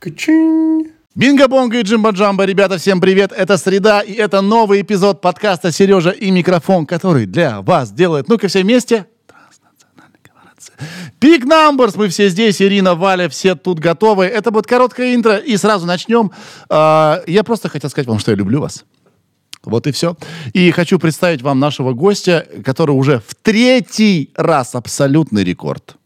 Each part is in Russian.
Качин. Бинго-бонго и джимба-джамба, ребята, всем привет! Это среда, и это новый эпизод подкаста «Сережа и микрофон», который для вас делает, ну-ка все вместе. Big Numbers, мы все здесь, Ирина, Валя, все тут готовы. Это будет короткое интро, и сразу начнем. А, Я просто хотел сказать вам, что я люблю вас. Вот и все. И хочу представить вам нашего гостя, который уже в третий раз абсолютный рекорд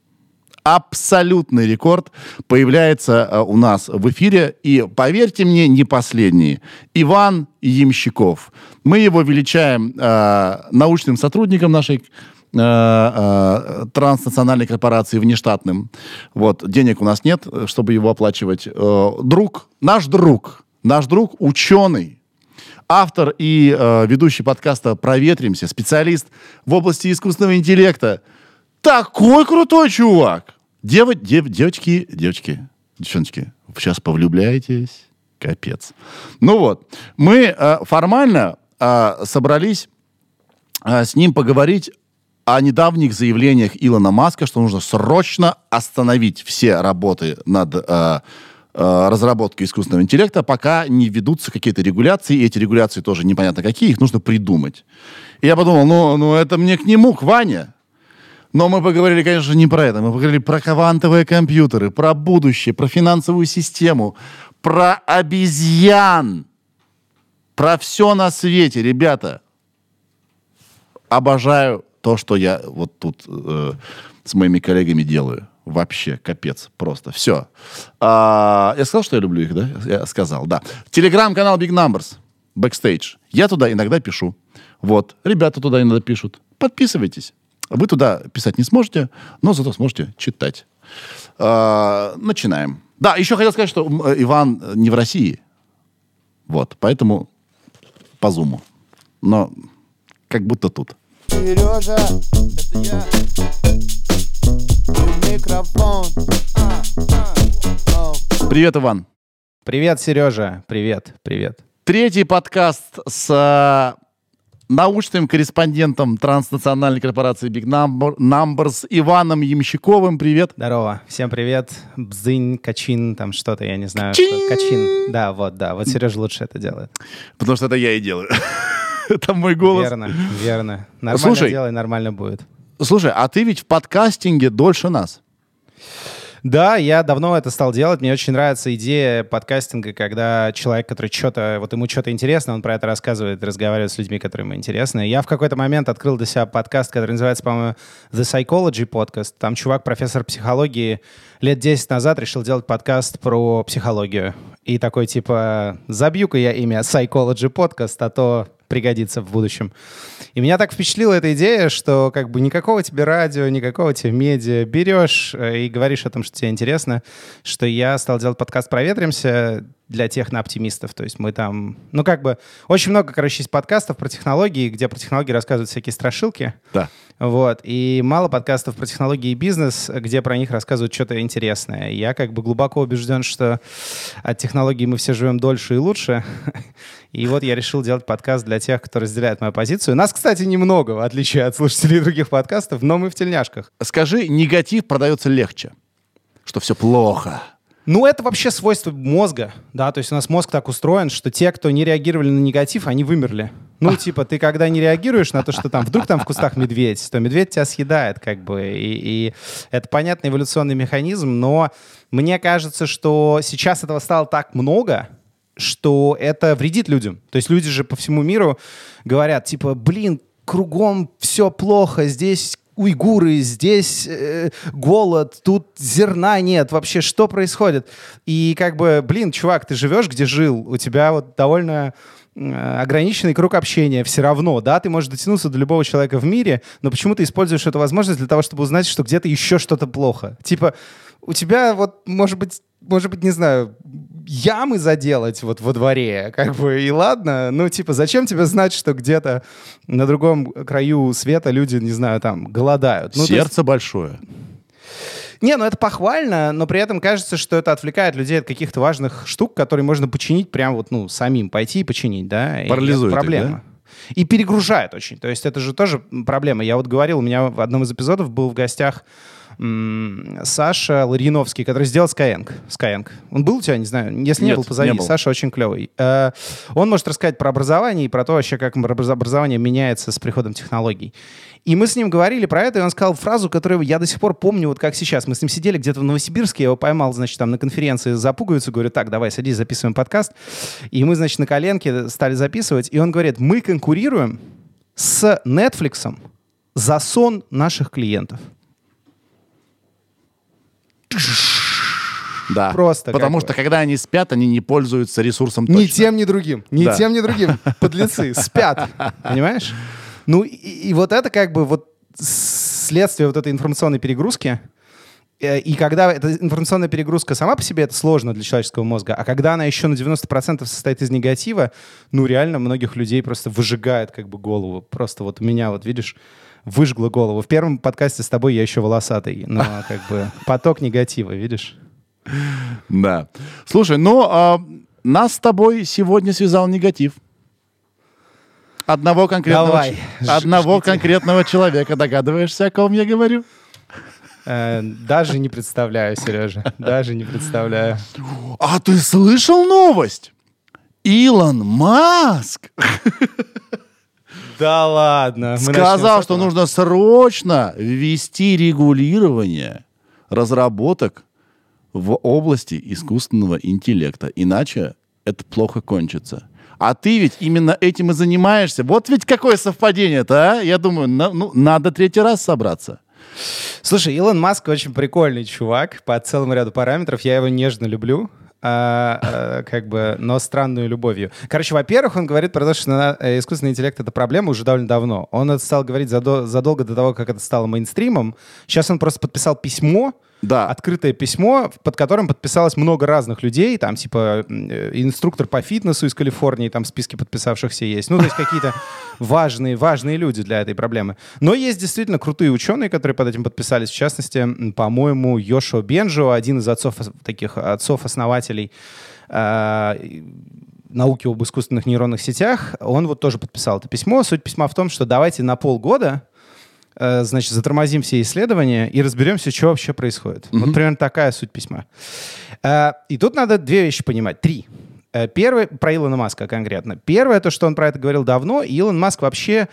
абсолютный рекорд появляется э, у нас в эфире. И, поверьте мне, не последний. Иван Ямщиков. Мы его величаем э, научным сотрудником нашей э, э, транснациональной корпорации внештатным. Вот, денег у нас нет, чтобы его оплачивать. Друг, наш друг, наш друг ученый, автор и э, ведущий подкаста «Проветримся», специалист в области искусственного интеллекта. Такой крутой чувак! Дева, дев, девочки, девочки, девчоночки, сейчас повлюбляетесь? Капец. Ну вот, мы э, формально э, собрались э, с ним поговорить о недавних заявлениях Илона Маска, что нужно срочно остановить все работы над э, разработкой искусственного интеллекта, пока не ведутся какие-то регуляции, и эти регуляции тоже непонятно какие, их нужно придумать. И я подумал, ну, ну это мне к нему, к Ване. Но мы поговорили, конечно, не про это. Мы поговорили про квантовые компьютеры, про будущее, про финансовую систему, про обезьян, про все на свете, ребята. Обожаю то, что я вот тут э, с моими коллегами делаю. Вообще, капец, просто. Все. А, я сказал, что я люблю их, да? Я сказал, да. Телеграм-канал Big Numbers, Backstage. Я туда иногда пишу. Вот. Ребята туда иногда пишут. Подписывайтесь. Вы туда писать не сможете, но зато сможете читать. А, начинаем. Да, еще хотел сказать, что м, Иван не в России. Вот, поэтому по зуму. Но как будто тут. Сережа, это я. Микрофон. А, а. Привет, Иван. Привет, Сережа. Привет, привет. Третий подкаст с а, научным корреспондентом транснациональной корпорации Big Number- Numbers Иваном Ямщиковым. Привет. Здорово. Всем привет. Бзынь, Качин, там что-то, я не знаю. Чин! Что. Качин. Да, вот, да. Вот Сережа лучше это делает. Потому что это я и делаю. Это мой голос. Верно, верно. Нормально Слушай. делай, нормально будет. Слушай, а ты ведь в подкастинге дольше нас. Да, я давно это стал делать. Мне очень нравится идея подкастинга, когда человек, который что-то, вот ему что-то интересно, он про это рассказывает, разговаривает с людьми, которые ему интересны. Я в какой-то момент открыл для себя подкаст, который называется, по-моему, The Psychology Podcast. Там чувак, профессор психологии, лет 10 назад решил делать подкаст про психологию. И такой, типа, забью-ка я имя Psychology Podcast, а то пригодится в будущем. И меня так впечатлила эта идея, что как бы никакого тебе радио, никакого тебе медиа берешь э, и говоришь о том, что тебе интересно, что я стал делать подкаст «Проветримся» для технооптимистов. То есть мы там... Ну, как бы... Очень много, короче, есть подкастов про технологии, где про технологии рассказывают всякие страшилки. Да. Вот. И мало подкастов про технологии и бизнес, где про них рассказывают что-то интересное. Я как бы глубоко убежден, что от технологий мы все живем дольше и лучше. И вот я решил делать подкаст для тех, кто разделяет мою позицию. Нас, кстати, немного, в отличие от слушателей других подкастов, но мы в тельняшках. Скажи, негатив продается легче. Что все плохо. Ну, это вообще свойство мозга, да, то есть у нас мозг так устроен, что те, кто не реагировали на негатив, они вымерли. Ну, типа, ты когда не реагируешь на то, что там вдруг там в кустах медведь, то медведь тебя съедает, как бы, и, и это понятный эволюционный механизм, но мне кажется, что сейчас этого стало так много, что это вредит людям. То есть люди же по всему миру говорят, типа, блин, кругом все плохо, здесь уйгуры, здесь э, голод, тут зерна нет, вообще что происходит? И как бы, блин, чувак, ты живешь, где жил, у тебя вот довольно э, ограниченный круг общения все равно, да, ты можешь дотянуться до любого человека в мире, но почему ты используешь эту возможность для того, чтобы узнать, что где-то еще что-то плохо? Типа, у тебя вот, может быть, может быть, не знаю, ямы заделать вот во дворе, как бы, и ладно, ну, типа, зачем тебе знать, что где-то на другом краю света люди, не знаю, там, голодают? Ну, то есть- Сердце большое. не, ну это похвально, но при этом кажется, что это отвлекает людей от каких-то важных штук, которые можно починить прям вот, ну, самим пойти и починить, да? И Парализует это их, проблема. И перегружает очень. То есть это же тоже проблема. Я вот говорил, у меня в одном из эпизодов был в гостях Саша Ларьяновский, который сделал Skyeng. Skyeng. Он был у тебя, не знаю, если не Нет, был, позови. не был. Саша очень клевый. Э, Он может рассказать про образование и про то вообще, как образ- образование меняется с приходом технологий. И мы с ним говорили про это, и он сказал фразу, которую я до сих пор помню, вот как сейчас. Мы с ним сидели где-то в Новосибирске, я его поймал, значит, там на конференции за пуговицу, говорю, так, давай, садись, записываем подкаст. И мы, значит, на коленке стали записывать, и он говорит, мы конкурируем с Netflix за сон наших клиентов. Да. Просто Потому бы. что когда они спят, они не пользуются ресурсом Ни точно. тем, ни другим. Ни Да. тем, ни другим. Подлецы спят. Понимаешь? Ну, и, и вот это как бы вот следствие вот этой информационной перегрузки. Э, И когда эта информационная перегрузка сама по себе, это сложно для человеческого мозга, а когда она еще на 90% состоит из негатива, ну, реально многих людей просто выжигает как бы голову. Просто вот у меня, вот видишь, выжгло голову. В первом подкасте с тобой я еще волосатый, но как бы поток негатива, видишь? Да. Слушай, ну, а, нас с тобой сегодня связал негатив. Одного конкретного, Давай, одного жгите. конкретного человека. Догадываешься, о ком я говорю? Э, Даже не представляю, Сережа. Даже не представляю. А ты слышал новость? Илон Маск Да ладно. сказал, что нужно срочно ввести регулирование разработок в области искусственного интеллекта. Иначе это плохо кончится. А ты ведь именно этим и занимаешься. Вот ведь какое совпадение-то, а? Я думаю, на- ну, надо третий раз собраться. Слушай, Илон Маск очень прикольный чувак по целому ряду параметров. Я его нежно люблю. А, а, как бы, но странную любовью. Короче, во-первых, он говорит про то, что э, искусственный интеллект — это проблема уже довольно давно. Он это стал говорить задо- задолго до того, как это стало мейнстримом. Сейчас он просто подписал письмо, Да. открытое письмо, под которым подписалось много разных людей, там типа э, инструктор по фитнесу из Калифорнии, там в списке подписавшихся есть. Ну, то есть какие-то важные, важные люди для этой проблемы. Но есть действительно крутые ученые, которые под этим подписались. В частности, по-моему, Йошуа Бенджо, один из отцов, таких отцов-основателей э, науки об искусственных нейронных сетях, он вот тоже подписал это письмо. Суть письма в том, что давайте на полгода значит, затормозим все исследования и разберемся, что вообще происходит. Вот примерно такая суть письма. Э, И тут надо две вещи понимать. Три. Э, Первое, про Илона Маска конкретно. Первое, то, что он про это говорил давно. И Илон Маск вообще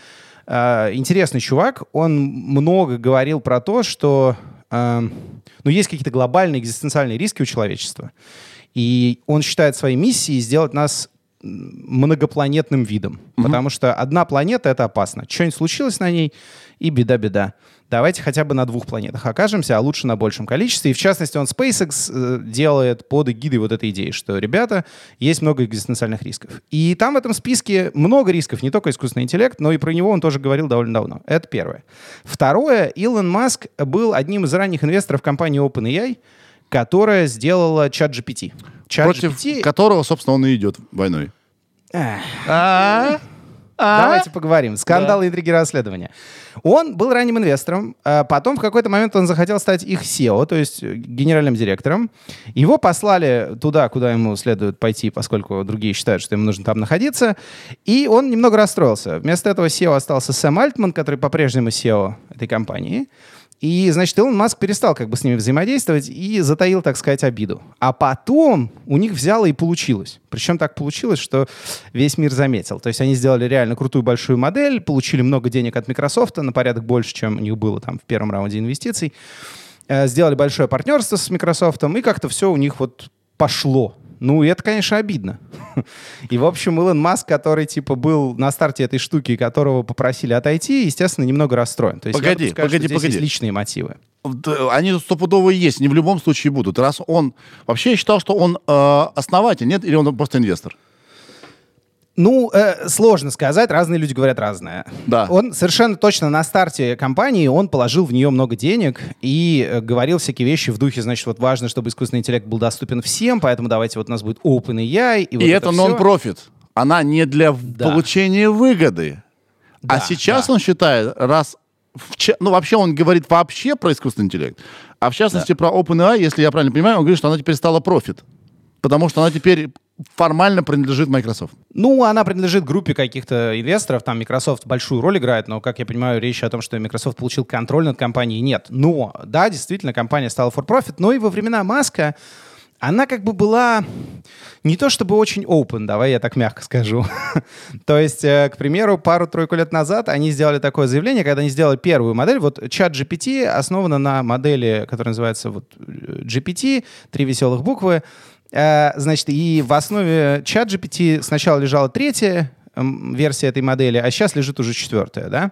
э, интересный чувак. Он много говорил про то, что э, ну, есть какие-то глобальные экзистенциальные риски у человечества. И он считает своей миссией сделать нас многопланетным видом. Потому что одна планета — это опасно. Что-нибудь случилось на ней, и беда-беда. Давайте хотя бы на двух планетах окажемся, а лучше на большем количестве. И в частности, он SpaceX э, делает под эгидой вот этой идеи, что, ребята, есть много экзистенциальных рисков. И там в этом списке много рисков, не только искусственный интеллект, но и про него он тоже говорил довольно давно. Это первое. Второе, Илон Маск был одним из ранних инвесторов компании OpenAI, которая сделала чат GPT. Чат Против которого, собственно, он и идет войной. А? А? Давайте поговорим. Скандалы, интриги, расследования. Он был ранним инвестором, а потом в какой-то момент он захотел стать их SEO, то есть генеральным директором. Его послали туда, куда ему следует пойти, поскольку другие считают, что ему нужно там находиться. И он немного расстроился. Вместо этого SEO остался Сэм Альтман, который по-прежнему SEO этой компании. И, значит, Илон Маск перестал как бы с ними взаимодействовать и затаил, так сказать, обиду. А потом у них взяло и получилось. Причем так получилось, что весь мир заметил. То есть они сделали реально крутую большую модель, получили много денег от Microsoft, на порядок больше, чем у них было там в первом раунде инвестиций. Э, Сделали большое партнерство с Microsoft, и как-то все у них вот пошло. Ну, это, конечно, обидно. И, в общем, Илон Маск, который, типа, был на старте этой штуки, которого попросили отойти, естественно, немного расстроен. То есть Погоди, допускаю, погоди, здесь погоди. есть личные мотивы. Да, Они стопудово есть, не в любом случае будут. Раз он... Вообще я считал, что он э, основатель, нет? Или он просто инвестор? Ну, э, сложно сказать, разные люди говорят разное. Да. Он совершенно точно на старте компании, он положил в нее много денег и э, говорил всякие вещи в духе, значит, вот важно, чтобы искусственный интеллект был доступен всем, поэтому давайте вот у нас будет OpenAI. И, вот И это всё. нон-профит. Она не для Да. получения выгоды. Да, а сейчас да. он считает, раз... в Ну, вообще он говорит вообще про искусственный интеллект. А в частности про OpenAI, если я правильно понимаю, он говорит, что она теперь стала профит. Потому что она теперь формально принадлежит Microsoft. Ну, она принадлежит группе каких-то инвесторов, там Microsoft большую роль играет, но, как я понимаю, речь о том, что Microsoft получил контроль над компанией, нет. Но, да, действительно, компания стала for profit, но и во времена Маска она как бы была не то чтобы очень open, давай я так мягко скажу. то есть, э, к примеру, пару-тройку лет назад они сделали такое заявление, когда они сделали первую модель. Вот чат GPT основана на модели, которая называется вот э, GPT, три веселых буквы. Э, значит, и в основе чат GPT сначала лежала третья эм, версия этой модели, а сейчас лежит уже четвертая, да?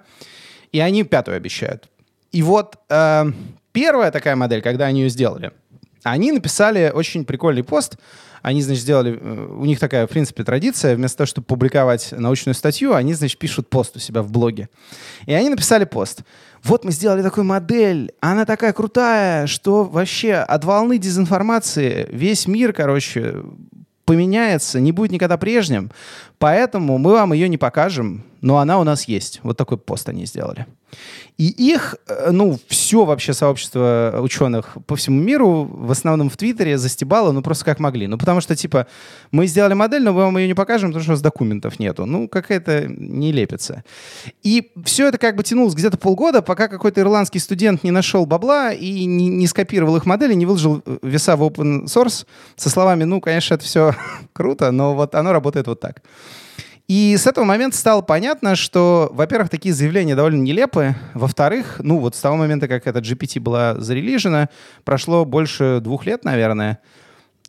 И они пятую обещают. И вот э, первая такая модель, когда они ее сделали, они написали очень прикольный пост. Они, значит, сделали... э, У них такая, в принципе, традиция. Вместо того, чтобы публиковать научную статью, они, значит, пишут пост у себя в блоге. И они написали пост. Вот мы сделали такую модель, она такая крутая, что вообще от волны дезинформации весь мир, короче, поменяется, не будет никогда прежним. Поэтому мы вам ее не покажем, но она у нас есть. Вот такой пост они сделали. И их, э, ну, все вообще сообщество ученых по всему миру, в основном в Твиттере, застебало, ну, просто как могли. Ну, потому что, типа, мы сделали модель, но мы вам ее не покажем, потому что у нас документов нету. Ну, какая-то нелепица. И все это как бы тянулось где-то полгода, пока какой-то ирландский студент не нашел бабла и не, не скопировал их модели, не выложил э, веса в open source со словами, ну, конечно, это все круто, но вот оно работает вот так. И с этого момента стало понятно, что, во-первых, такие заявления довольно нелепые. Во-вторых, ну вот с того момента, как эта GPT была зарелижена, прошло больше двух лет, наверное.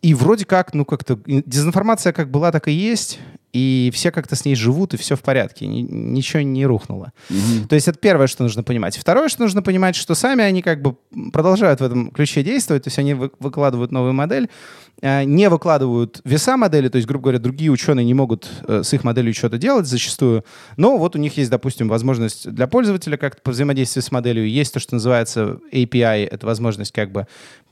И вроде как, ну как-то дезинформация как была, так и есть. И все как-то с ней живут, и все в порядке. ни- ничего не рухнуло. То есть это первое, что нужно понимать. Второе, что нужно понимать, что сами они как бы продолжают в этом ключе действовать, то есть они вы- выкладывают новую модель, э, не выкладывают веса модели, то есть, грубо говоря, другие ученые не могут э, с их моделью что-то делать зачастую, но вот у них есть, допустим, возможность для пользователя как-то повзаимодействовать с моделью, есть то, что называется API, это возможность как бы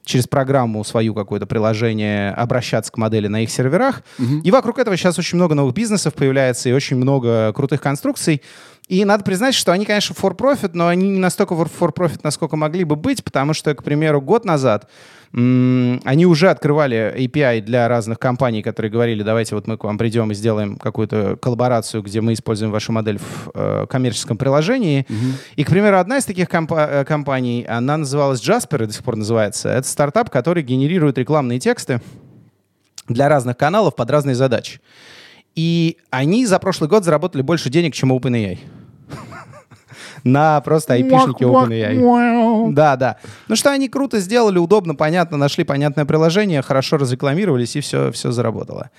через программу свою какое-то приложение обращаться к модели на их серверах. И вокруг этого сейчас очень много новых бизнесов появляется и очень много крутых конструкций. И надо признать, что они, конечно, for profit, но они не настолько for for profit, насколько могли бы быть, потому что, к примеру, год назад они уже открывали API для разных компаний, которые говорили, давайте вот мы к вам придем и сделаем какую-то коллаборацию, где мы используем вашу модель в э, коммерческом приложении. И, к примеру, одна из таких компа- э, компаний, она называлась Jasper, и до сих пор называется. Это стартап, который генерирует рекламные тексты для разных каналов под разные задачи. И они за прошлый год заработали больше денег, чем OpenAI. На просто айпишнике OpenAI. Да, да. Ну что они круто сделали, удобно, понятно, нашли понятное приложение, хорошо разрекламировались, и все, все заработало.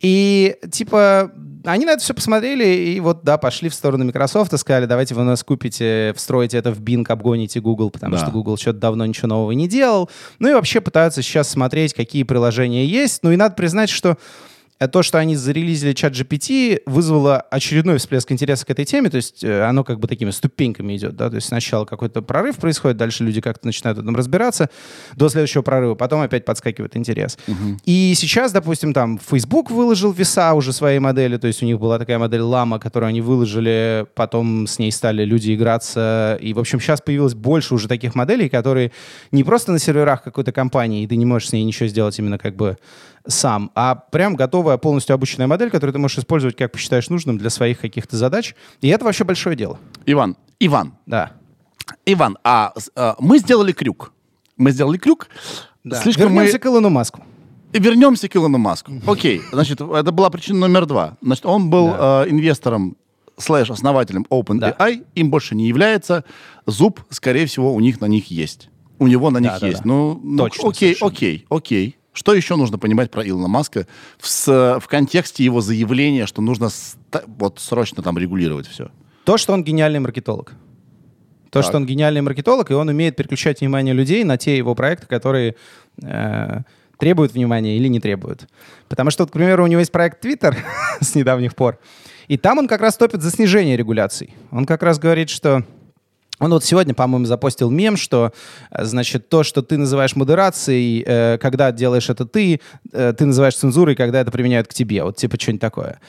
И, типа, они на это все посмотрели, и вот, да, пошли в сторону Microsoft и сказали, давайте вы у нас купите, встроите это в Bing, обгоните Google, потому Да. что Google что-то давно ничего нового не делал. Ну и вообще пытаются сейчас смотреть, какие приложения есть. Ну и надо признать, что то, что они зарелизили чат GPT, вызвало очередной всплеск интереса к этой теме, то есть э, оно как бы такими ступеньками идет, да, то есть сначала какой-то прорыв происходит, дальше люди как-то начинают в этом разбираться, до следующего прорыва, потом опять подскакивает интерес. И сейчас, допустим, там Facebook выложил веса уже своей модели, то есть у них была такая модель Lama, которую они выложили, потом с ней стали люди играться, и, в общем, сейчас появилось больше уже таких моделей, которые не просто на серверах какой-то компании, и ты не можешь с ней ничего сделать именно как бы сам, а прям готовая полностью обученная модель, которую ты можешь использовать, как посчитаешь нужным для своих каких-то задач. И это вообще большое дело. Иван, Иван, Да. Иван, а, а, мы сделали крюк. Мы сделали крюк. да. Слишком Вернемся мы... к Илону Маску. Вернемся к Илону Маску. Окей, значит, это была причина номер два. Значит, он был э, инвестором слэш основателем OpenAI, им больше не является. Зуб, скорее всего, у них на них есть. У него на них да, есть. да. Ну, ну, Точно, окей, совершенно. окей, окей. Что еще нужно понимать про Илона Маска в, с- в контексте его заявления, что нужно вот срочно там регулировать все? То, что он гениальный маркетолог. То, Так. что он гениальный маркетолог, и он умеет переключать внимание людей на те его проекты, которые э, требуют внимания или не требуют. Потому что, вот, к примеру, у него есть проект Twitter с недавних пор, и там он как раз топит за снижение регуляций. Он как раз говорит, что он вот сегодня, по-моему, запостил мем, что, э, значит, то, что ты называешь модерацией, э, когда делаешь это ты, э, ты называешь цензурой, когда это применяют к тебе. Вот типа что-нибудь такое.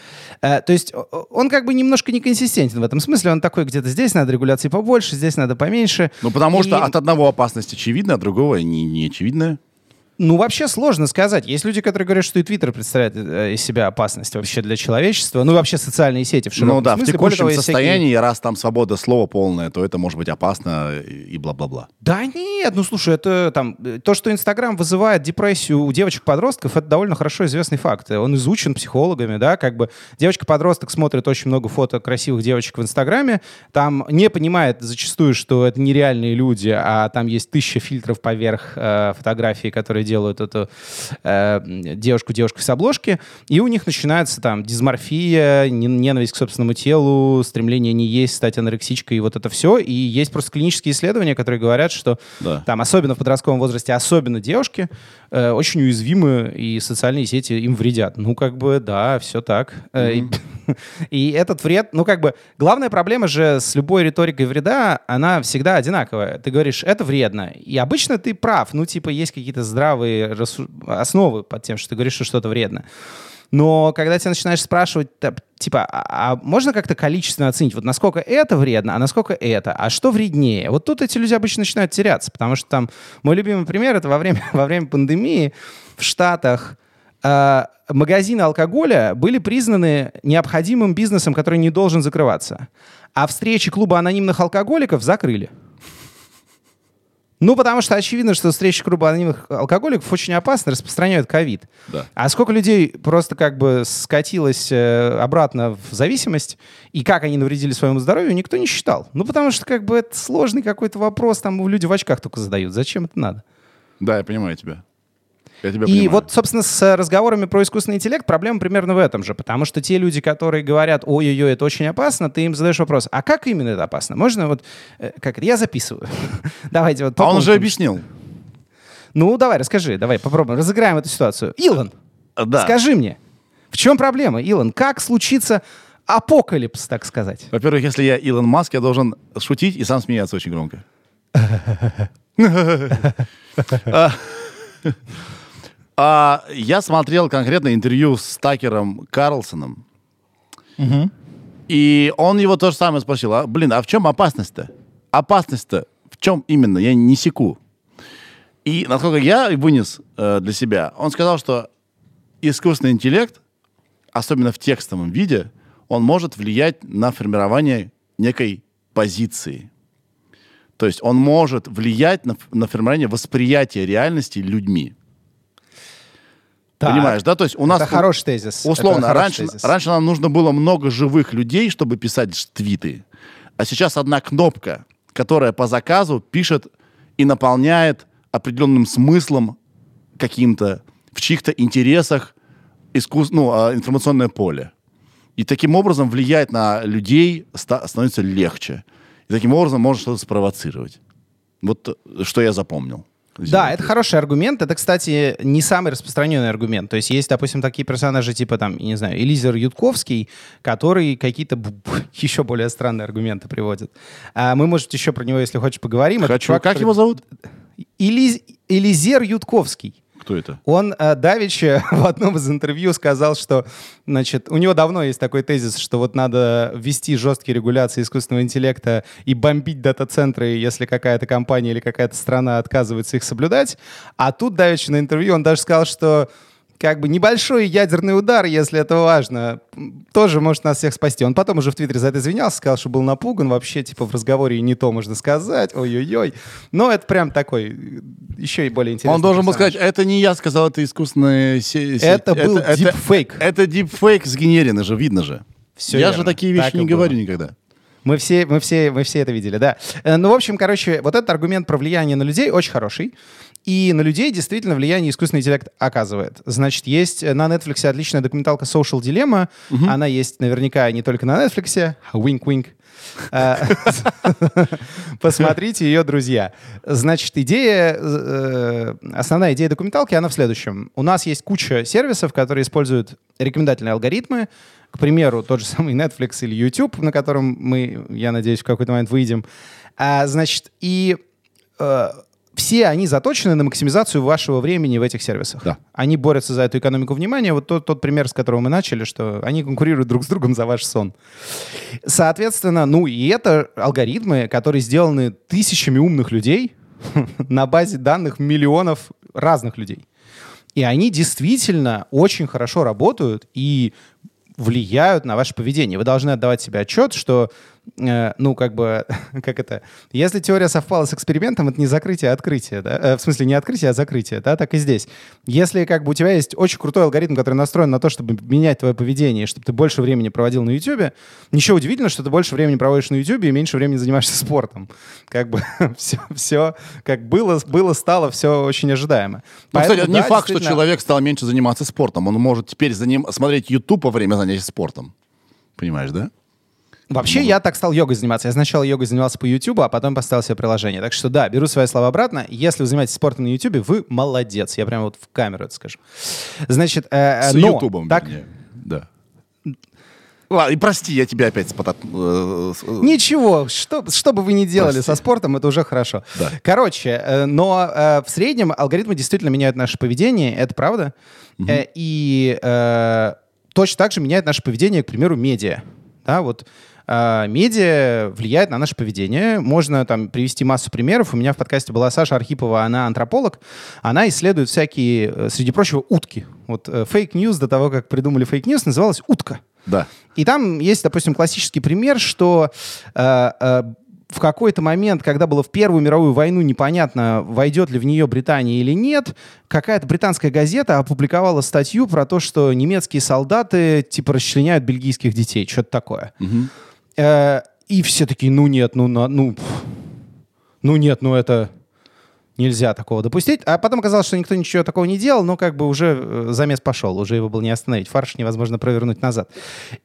Э, то есть он как бы немножко неконсистентен в этом смысле. Он такой, где-то здесь надо регуляции побольше, здесь надо поменьше. Ну, потому И- что от одного опасность очевидна, от другого не, не очевидная. Ну, вообще сложно сказать. Есть люди, которые говорят, что и Твиттер представляет э, из себя опасность вообще для человечества. Ну, вообще социальные сети в широком Ну да, в смысле. Более текущем того, есть всякие- состоянии, раз там свобода слова полная, то это может быть опасно и бла-бла-бла. Да нет, ну слушай, это там э, то, что Инстаграм вызывает депрессию у девочек-подростков, это довольно хорошо известный факт. Он изучен психологами, да, как бы девочка-подросток смотрит очень много фото красивых девочек в Инстаграме, там не понимает зачастую, что это нереальные люди, а там есть тысяча фильтров поверх э, фотографии, которые делают эту э, девушку-девушку с обложки, и у них начинается там дисморфия, не- ненависть к собственному телу, стремление не есть, стать анорексичкой, и вот это все. И есть просто клинические исследования, которые говорят, что Да. там, особенно в подростковом возрасте, особенно девушки, э, очень уязвимы, и социальные сети им вредят. Ну, как бы, да, все так. Э, и- этот вред, ну, как бы, главная проблема же с любой риторикой вреда, она всегда одинаковая. Ты говоришь, это вредно. И обычно ты прав. Ну, типа, есть какие-то здравые основы под тем, что ты говоришь, что что-то вредно. Но когда тебя начинаешь спрашивать, типа, а, а можно как-то количественно оценить, вот насколько это вредно, а насколько это, а что вреднее? Вот тут эти люди обычно начинают теряться, потому что там мой любимый пример это во время, во время пандемии в Штатах э, магазины алкоголя были признаны необходимым бизнесом, который не должен закрываться. А встречи клуба анонимных алкоголиков закрыли. Ну, потому что очевидно, что встречи клуба анонимных алкоголиков очень опасны, распространяют ковид. Да. А сколько людей просто как бы скатилось э, обратно в зависимость, и как они навредили своему здоровью, никто не считал. Ну, потому что как бы это сложный какой-то вопрос, там люди в очках только задают. Зачем это надо? Да, я понимаю тебя. Я тебя И понимаю. вот, собственно, с э, разговорами про искусственный интеллект проблема примерно в этом же, потому что те люди, которые говорят, ой-ой-ой, это очень опасно, ты им задаешь вопрос, а как именно это опасно? Можно вот, э, как это, я записываю. Давайте вот А он уже объяснил. Ну, давай, расскажи, давай попробуем, разыграем эту ситуацию. Илон, А, Да. скажи мне, в чем проблема, Илон? Как случится апокалипс, так сказать? Во-первых, если я Илон Маск, я должен шутить и сам смеяться очень громко. А, Я смотрел конкретно интервью с Такером Карлсоном. И он его то же самое спросил. «А, блин, а в чем опасность-то? Опасность-то в чем именно? Я не секу. И насколько я вынес э, для себя, он сказал, что искусственный интеллект, особенно в текстовом виде, он может влиять на формирование некой позиции. То есть он может влиять на, на формирование восприятия реальности людьми. Так. Понимаешь, да? То есть у нас... Это хороший тезис. Условно, хороший раньше, тезис. раньше нам нужно было много живых людей, чтобы писать твиты. А сейчас одна кнопка, которая по заказу пишет и наполняет определенным смыслом каким-то в чьих-то интересах искус... ну, а, информационное поле. И таким образом влиять на людей ста- становится легче. И таким образом можно что-то спровоцировать. Вот э, что я запомнил. Да, это хороший аргумент. Это, кстати, не самый распространенный аргумент. То есть есть, допустим, такие персонажи типа, там, не знаю, Элизер Ютковский, который какие-то еще более странные аргументы приводит. А мы, может, еще про него, если хочешь, поговорим. Хочу. чувак, как который- его зовут? Элиз- Элизер Ютковский. Кто это? Он э, давеча в одном из интервью сказал, что, значит, у него давно есть такой тезис, что вот надо ввести жесткие регуляции искусственного интеллекта и бомбить дата-центры, если какая-то компания или какая-то страна отказывается их соблюдать. А тут давеча на интервью он даже сказал, что как бы небольшой ядерный удар, если это важно, тоже может нас всех спасти. Он потом уже в Твиттере за это извинялся, сказал, что был напуган, вообще, типа, в разговоре не то можно сказать, ой-ой-ой. Но это прям такой, э, еще и более интересный Он должен был сказать, это не я сказал, это искусственная се- се- Это был дипфейк. Это, дипфейк сгенерено же, видно же. Всё я верно. же такие вещи Так не было. говорю никогда. Мы все, мы, все, мы все это видели, да. Э, Ну, в общем, короче, вот этот аргумент про влияние на людей очень хороший. И на людей действительно влияние искусственный интеллект оказывает. Значит, есть на Netflix отличная документалка Social Dilemma. Она есть наверняка не только на Netflix. Wink-wink. Э, Посмотрите ее, друзья. Значит, идея, э, основная идея документалки, она в следующем. У нас есть куча сервисов, которые используют рекомендательные алгоритмы. К примеру, тот же самый Netflix или YouTube, на котором мы, я надеюсь, в какой-то момент выйдем. А, значит, и э, все они заточены на максимизацию вашего времени в этих сервисах. Да. Они борются за эту экономику внимания. Вот тот, тот пример, с которого мы начали, что они конкурируют друг с другом за ваш сон. Соответственно, ну и это алгоритмы, которые сделаны тысячами умных людей на базе данных миллионов разных людей. И они действительно очень хорошо работают и влияют на ваше поведение. Вы должны отдавать себе отчет, что э, ну, как бы, как это, если теория совпала с экспериментом, это не закрытие, а открытие, да? Э, в смысле, не открытие, а закрытие, да, так и здесь. Если, как бы, у тебя есть очень крутой алгоритм, который настроен на то, чтобы менять твое поведение, чтобы ты больше времени проводил на YouTube, ничего удивительного, что ты больше времени проводишь на YouTube и меньше времени занимаешься спортом. Как бы все, все как было, было, стало, все очень ожидаемо. Ну, кстати, это не да, факт, что человек стал меньше заниматься спортом. Он может теперь за ним смотреть YouTube во время занятий спортом. Понимаешь, да? Вообще, я так стал йогой заниматься. Я сначала йогой занимался по YouTube, а потом поставил себе приложение. Так что да, беру свои слова обратно. Если вы занимаетесь спортом на YouTube, вы молодец. Я прямо вот в камеру это скажу. Значит, э, С но Ютубом, так, вернее. Да. Ладно, и прости, я тебя опять спотат... э, э, Ничего, что, что бы вы ни делали Прости. со спортом, это уже хорошо. Да. Короче, э, но э, в среднем алгоритмы действительно меняют наше поведение, это правда. Э, и э, точно так же меняет наше поведение, к примеру, медиа. Да, вот э, медиа влияет на наше поведение. Можно там привести массу примеров. У меня в подкасте была Саша Архипова, она антрополог. Она исследует всякие, э, среди прочего, утки. Вот э, fake news до того, как придумали fake news, называлась утка. Да. И там есть, допустим, классический пример, что э, э, в какой-то момент, когда было в Первую мировую войну непонятно, войдет ли в нее Британия или нет, какая-то британская газета опубликовала статью про то, что немецкие солдаты типа расчленяют бельгийских детей, что-то такое. Э, и все такие, ну нет, ну, ну, ну нет, ну это нельзя такого допустить. А потом оказалось, что никто ничего такого не делал, но как бы уже э, замес пошел, уже его было не остановить. Фарш невозможно провернуть назад.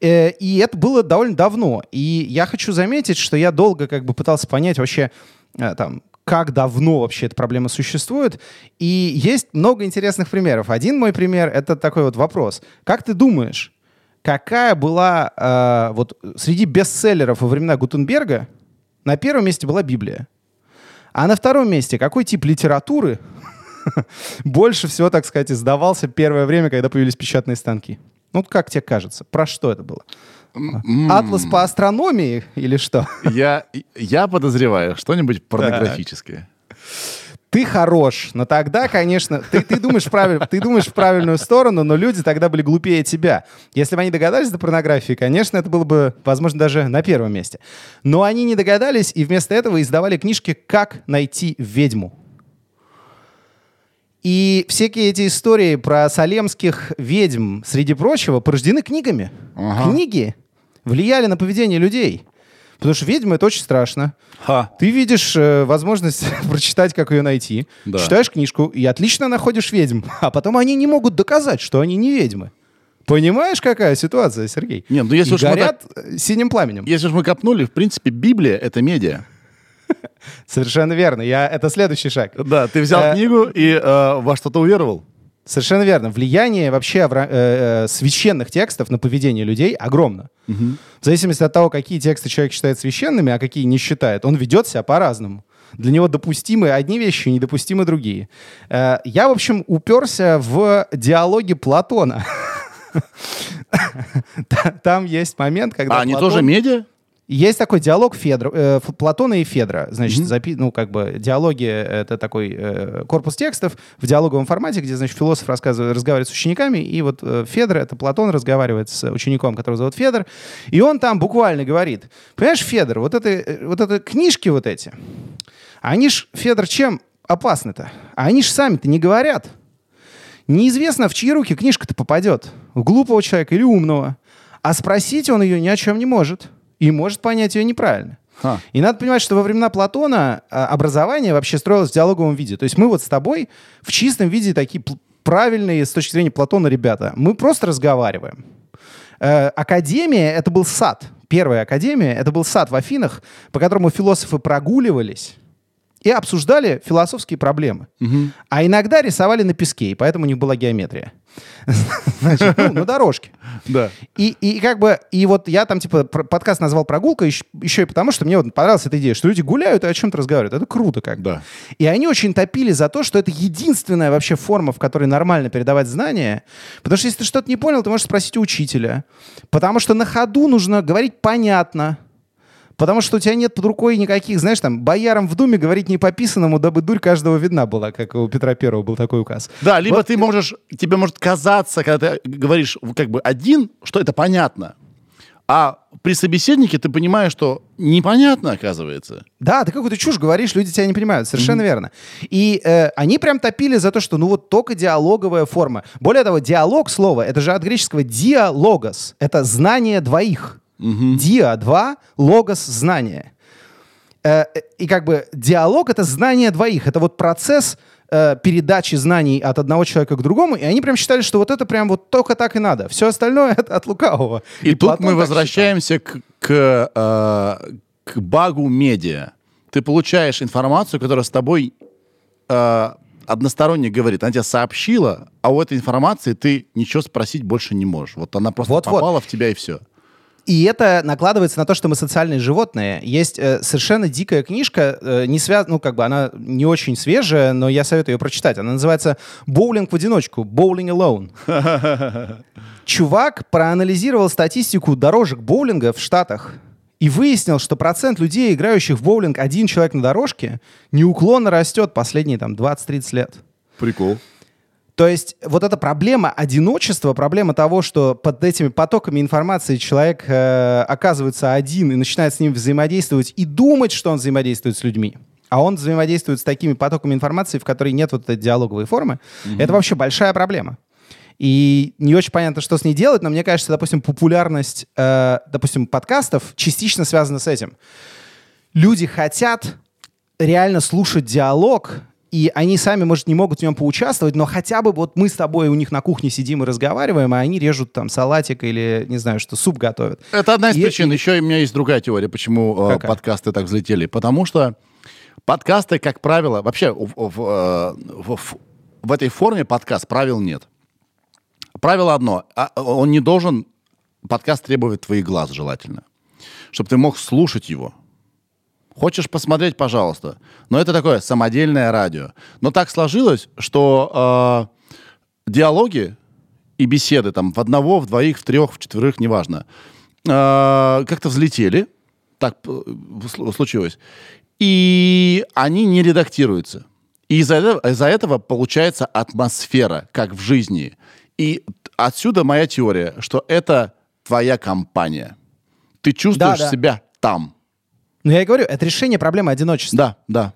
Э, и это было довольно давно. И я хочу заметить, что я долго как бы пытался понять вообще э, там, как давно вообще эта проблема существует. И есть много интересных примеров. Один мой пример — это такой вот вопрос. Как ты думаешь, какая была э, вот среди бестселлеров во времена Гутенберга на первом месте была Библия? А на втором месте какой тип литературы больше всего, так сказать, издавался первое время, когда появились печатные станки? Ну, как тебе кажется? Про что это было? Атлас по астрономии или что? Я, я подозреваю что-нибудь порнографическое. Ты хорош, но тогда, конечно, ты, ты, думаешь, в правиль- ты думаешь в правильную сторону, но люди тогда были глупее тебя. Если бы они догадались до порнографии, конечно, это было бы, возможно, даже на первом месте. Но они не догадались и вместо этого издавали книжки «Как найти ведьму». И всякие эти истории про салемских ведьм, среди прочего, порождены книгами. Ага. Книги влияли на поведение людей. Потому что ведьма — это очень страшно. Ха. Ты видишь э, возможность прочитать, как ее найти, Да. читаешь книжку и отлично находишь ведьм, а потом они не могут доказать, что они не ведьмы. Понимаешь, какая ситуация, Сергей? Не, ну если И уж мы горят э, синим пламенем. Если же мы копнули, в принципе, Библия — это медиа. Совершенно верно. Я, это следующий шаг. Да, ты взял Э, книгу и э, во что-то уверовал. Совершенно верно. Влияние вообще авра- э, э, священных текстов на поведение людей огромно. В зависимости от того, какие тексты человек считает священными, а какие не считает, он ведет себя по-разному. Для него допустимы одни вещи, недопустимы другие. Э, я, в общем, уперся в диалоги Платона. Та- Там есть момент, когда А они тоже медиа? Есть такой диалог Федра, э, Платона и Федра. Значит, запи- ну, как бы диалоги — это такой э, корпус текстов в диалоговом формате, где, значит, философ рассказывает, разговаривает с учениками, и вот э, Федор, это Платон, разговаривает с учеником, которого зовут Федор, и он там буквально говорит, понимаешь, Федор, вот это, э, вот это книжки вот эти, они ж, Федор, чем опасны-то? Они ж сами-то не говорят. Неизвестно, в чьи руки книжка-то попадет. В глупого человека или умного. А спросить он ее ни о чем не может. И может понять ее неправильно. Ха. И надо понимать, что во времена Платона а, образование вообще строилось в диалоговом виде. То есть мы вот с тобой в чистом виде такие правильные с точки зрения Платона ребята. Мы просто разговариваем. Э, академия — это был сад. Первая академия — это был сад в Афинах, по которому философы прогуливались и обсуждали философские проблемы. А иногда рисовали на песке, и поэтому у них была геометрия. Значит, ну, на дорожке. Да. И, и как бы, и вот я там, типа, подкаст назвал «Прогулка» еще, еще и потому, что мне вот понравилась эта идея, что люди гуляют и о чем-то разговаривают. Это круто как бы. Да. И они очень топили за то, что это единственная вообще форма, в которой нормально передавать знания. Потому что если ты что-то не понял, ты можешь спросить у учителя. Потому что на ходу нужно говорить понятно. Потому что у тебя нет под рукой никаких, знаешь, там, боярам в Думе говорить не пописанному, дабы дурь каждого видна была, как у Петра Первого был такой указ. Да, либо Вот ты можешь, тебе может казаться, когда ты говоришь как бы один, что это понятно. А при собеседнике ты понимаешь, что непонятно, оказывается. Да, ты какую-то чушь говоришь, люди тебя не понимают, совершенно верно. И э, они прям топили за то, что ну вот только диалоговая форма. Более того, диалог слово, это же от греческого диалогос, это знание двоих. Диа два, логос знание. Э, э, и как бы диалог это знание двоих, это вот процесс э, передачи знаний от одного человека к другому, и они прям считали, что вот это прям вот только так и надо. Все остальное это от лукавого. И, тут Платон мы возвращаемся к, к, э, к багу медиа. Ты получаешь информацию, которая с тобой э, односторонне говорит. Она тебе сообщила, а у этой информации ты ничего спросить больше не можешь. Вот она просто Вот-вот. попала в тебя и все. И это накладывается на то, что мы социальные животные. Есть э, совершенно дикая книжка, э, не связ... ну как бы она не очень свежая, но я советую ее прочитать. Она называется «Боулинг в одиночку», «Bowling Alone». Чувак проанализировал статистику дорожек боулинга в Штатах и выяснил, что процент людей, играющих в боулинг один человек на дорожке, неуклонно растет последние там 20-30 лет. Прикол. То есть вот эта проблема одиночества, проблема того, что под этими потоками информации человек э, оказывается один и начинает с ним взаимодействовать и думать, что он взаимодействует с людьми, а он взаимодействует с такими потоками информации, в которой нет вот этой диалоговой формы, это вообще большая проблема. И не очень понятно, что с ней делать, но мне кажется, допустим, популярность, э, допустим, подкастов частично связана с этим. Люди хотят реально слушать диалог, и они сами, может, не могут в нем поучаствовать, но хотя бы вот мы с тобой у них на кухне сидим и разговариваем, а они режут там салатик или, не знаю, что, суп готовят. Это одна из И- причин. и- Еще у меня есть другая теория, почему э, Какая? подкасты так взлетели. Потому что подкасты, как правило, вообще в, в, в- в- в этой форме подкаст правил нет. Правило одно. а, Он не должен... Подкаст требует твоих глаз желательно. Чтобы ты мог слушать его. Хочешь посмотреть, пожалуйста. Но это такое самодельное радио. Но так сложилось, что э, диалоги и беседы там в одного, в двоих, в трех, в четверых, неважно, э, как-то взлетели. Так э, сл- случилось. И они не редактируются. И из-за этого, из-за этого получается атмосфера, как в жизни. И отсюда моя теория, что это твоя компания. Ты чувствуешь Да, да. себя там. Но я и говорю, это решение проблемы одиночества. Да, да.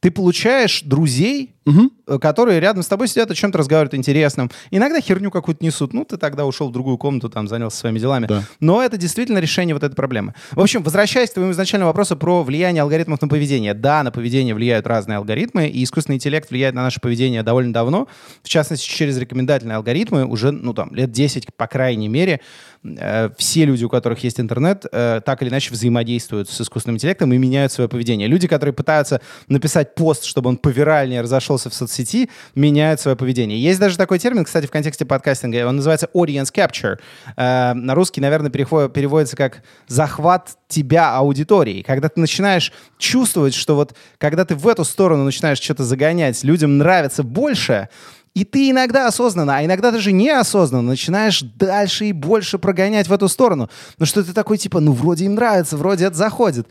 Ты получаешь друзей, э, которые рядом с тобой сидят, о чем-то разговаривают интересным. Иногда херню какую-то несут. Ну, ты тогда ушел в другую комнату, там, занялся своими делами. Да. Но это действительно решение вот этой проблемы. В общем, возвращаясь к твоему изначальному вопросу про влияние алгоритмов на поведение. Да, на поведение влияют разные алгоритмы, и искусственный интеллект влияет на наше поведение довольно давно. В частности, через рекомендательные алгоритмы уже, ну, там, лет 10, по крайней мере, э, все люди, у которых есть интернет, э, так или иначе взаимодействуют с искусственным интеллектом и меняют свое поведение. Люди, которые пытаются написать пост, чтобы он повиральнее разошелся в соцсети, меняют свое поведение. Есть даже такой термин, кстати, в контексте подкастинга, он называется audience capture. Э, на русский, наверное, перехо- переводится как захват тебя аудитории. Когда ты начинаешь чувствовать, что вот когда ты в эту сторону начинаешь что-то загонять, людям нравится больше, и ты иногда осознанно, а иногда даже неосознанно начинаешь дальше и больше прогонять в эту сторону. Ну что ты такой, типа, ну вроде им нравится, вроде это заходит.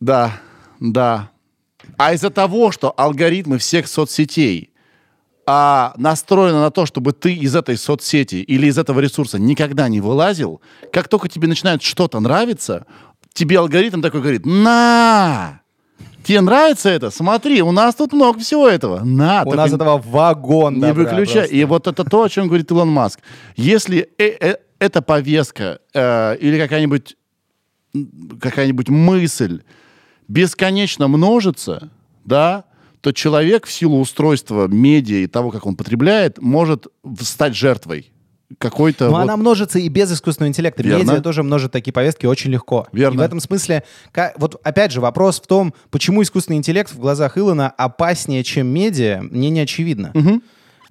Да, да. А из-за того, что алгоритмы всех соцсетей а, настроены на то, чтобы ты из этой соцсети или из этого ресурса никогда не вылазил, как только тебе начинает что-то нравиться, тебе алгоритм такой говорит, на, тебе нравится это? Смотри, у нас тут много всего этого. На, У нас этого вагон не добра выключай. просто. И вот это то, о чем говорит Илон Маск. Если э- э- эта повестка э, или какая-нибудь какая-нибудь мысль бесконечно множится, да, то человек в силу устройства медиа и того, как он потребляет, может стать жертвой какой-то... Но вот- она множится и без искусственного интеллекта. Верно. Медиа тоже множит такие повестки очень легко. Верно. И в этом смысле, вот опять же, вопрос в том, почему искусственный интеллект в глазах Илона опаснее, чем медиа, мне не очевидно.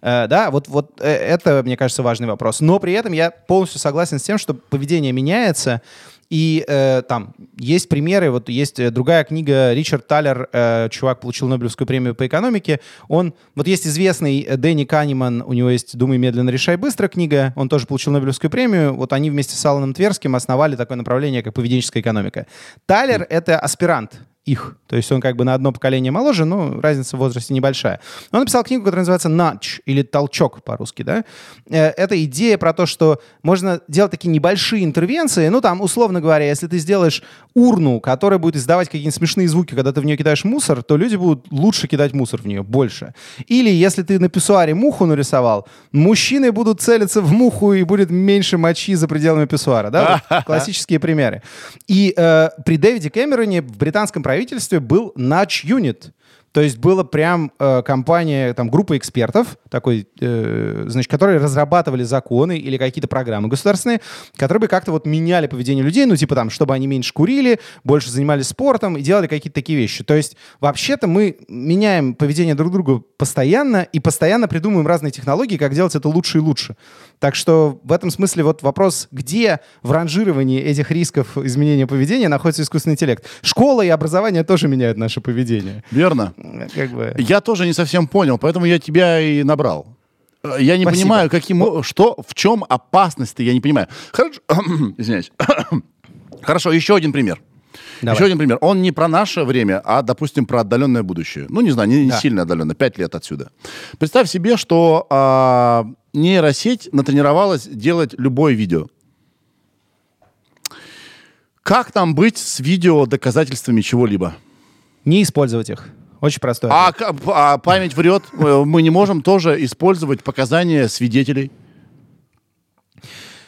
Э, да, вот, вот э, это, мне кажется, важный вопрос. Но при этом я полностью согласен с тем, что поведение меняется, И э, там есть примеры, вот есть э, другая книга, Ричард Таллер, э, чувак получил Нобелевскую премию по экономике, он, вот есть известный э, Дэнни Канеман, у него есть «Думай медленно, решай быстро» книга, он тоже получил Нобелевскую премию, вот они вместе с Аланом Тверским основали такое направление, как поведенческая экономика. Таллер — это аспирант их. То есть он как бы на одно поколение моложе, но разница в возрасте небольшая. Он написал книгу, которая называется «Nudge» или «Толчок» по-русски, да? Э, Это идея про то, что можно делать такие небольшие интервенции, ну там, условно говоря, если ты сделаешь урну, которая будет издавать какие-нибудь смешные звуки, когда ты в нее кидаешь мусор, то люди будут лучше кидать мусор в нее, больше. Или если ты на писсуаре муху нарисовал, мужчины будут целиться в муху и будет меньше мочи за пределами писсуара, да? Вот классические примеры. И э, при Дэвиде Кэмероне в британском правительстве был Unit. То есть была прям э, компания, там, группа экспертов, такой, э, значит, которые разрабатывали законы или какие-то программы государственные, которые бы как-то вот меняли поведение людей, ну, типа там, чтобы они меньше курили, больше занимались спортом и делали какие-то такие вещи. То есть вообще-то мы меняем поведение друг друга постоянно и постоянно придумываем разные технологии, как делать это лучше и лучше. Так что в этом смысле вот вопрос, где в ранжировании этих рисков изменения поведения находится искусственный интеллект. Школа и образование тоже меняют наше поведение. Верно. Как бы... Я тоже не совсем понял, поэтому я тебя и набрал. Э, Я не Спасибо. понимаю, каким, что, в чем опасность я не понимаю. Хорошо, извиняюсь. Хорошо, еще один пример. Давай. Еще один пример. Он не про наше время, а, допустим, про отдаленное будущее. Ну, не знаю, не, не Да. сильно отдаленно, пять лет отсюда. Представь себе, что а, нейросеть натренировалась делать любое видео. Как там быть с видео доказательствами чего-либо? Не использовать их. Очень простой. А, а память врет. Э, Мы не можем тоже использовать показания свидетелей.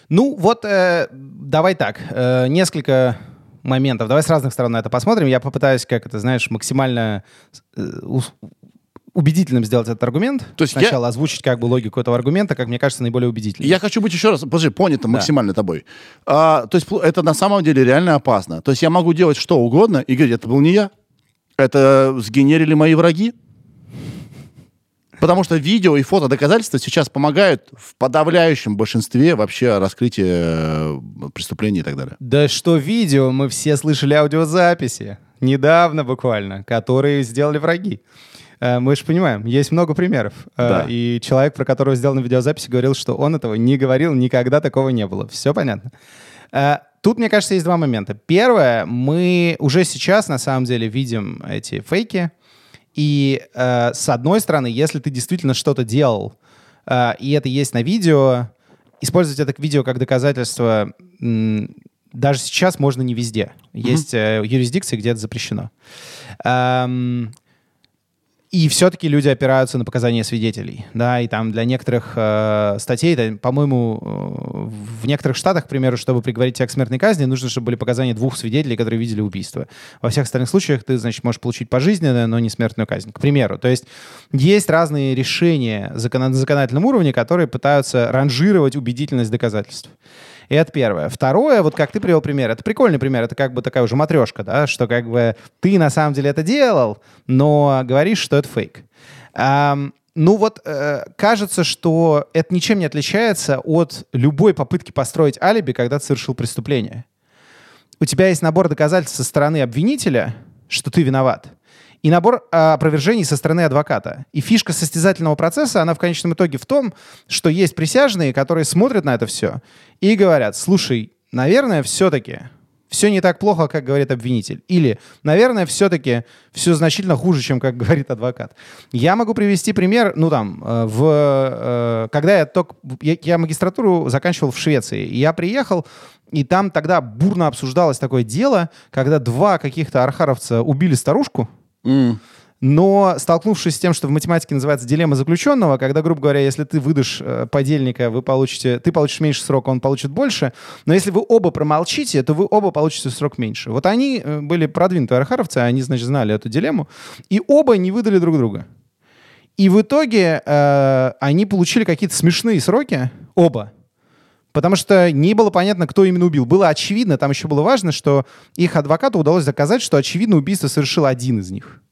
Ну, вот э, давай так. э, несколько моментов. Давай с разных сторон на это посмотрим. Я попытаюсь, как это, знаешь, максимально э, убедительным сделать этот аргумент. То есть я- Сначала озвучить как бы логику этого аргумента, как мне кажется, наиболее убедительным. Я хочу быть еще раз, подожди, понятым максимально тобой. А, то есть это на самом деле реально опасно. То есть я могу делать что угодно и говорить, это был не я. Это сгенерили мои враги. Потому что видео и фото доказательства сейчас помогают в подавляющем большинстве вообще раскрытия э, преступлений и так далее. Да что видео, мы все слышали аудиозаписи. Недавно буквально, которые сделали враги. Э, Мы же понимаем, есть много примеров. Э, Да. И человек, про которого сделана видеозапись, говорил, что он этого не говорил, никогда такого не было. Все понятно. Тут, мне кажется, есть два момента. Первое, мы уже сейчас, на самом деле, видим эти фейки. И э, с одной стороны, если ты действительно что-то делал, э, и это есть на видео, использовать это видео как доказательство даже сейчас можно не везде. Есть э, юрисдикции, где это запрещено. Эм, и все-таки люди опираются на показания свидетелей, да, и там для некоторых э, статей, да, по-моему, э, в некоторых штатах, к примеру, чтобы приговорить тебя к смертной казни, нужно, чтобы были показания двух свидетелей, которые видели убийство. Во всех остальных случаях ты, значит, можешь получить пожизненное, но не смертную казнь, к примеру. То есть есть разные решения на законодательном уровне, которые пытаются ранжировать убедительность доказательств. И это первое. Второе, вот как ты привел пример, это прикольный пример, это как бы такая уже матрешка, да, что как бы ты на самом деле это делал, но говоришь, что это фейк. Ам, ну вот э, кажется, что это ничем не отличается от любой попытки построить алиби, когда ты совершил преступление. У тебя есть набор доказательств со стороны обвинителя, что ты виноват, и набор а, опровержений со стороны адвоката. И фишка состязательного процесса, она в конечном итоге в том, что есть присяжные, которые смотрят на это все и говорят, слушай, наверное, все-таки все не так плохо, как говорит обвинитель. Или, наверное, все-таки все значительно хуже, чем как говорит адвокат. Я могу привести пример, ну там, э, в, э, когда я только, я, я магистратуру заканчивал в Швеции, и я приехал, и там тогда бурно обсуждалось такое дело, когда два каких-то архаровца убили старушку, М. но столкнувшись с тем, что в математике называется дилемма заключенного, когда, грубо говоря, если ты выдашь э, подельника, вы получите, ты получишь меньше срока, он получит больше, но если вы оба промолчите, то вы оба получите срок меньше. Вот они э, были продвинутые архаровцы, они, значит, знали эту дилемму, и оба не выдали друг друга. И в итоге э, они получили какие-то смешные сроки, оба. Потому что не было понятно, кто именно убил. Было очевидно, там еще было важно, что их адвокату удалось доказать, что очевидно убийство совершил один из них.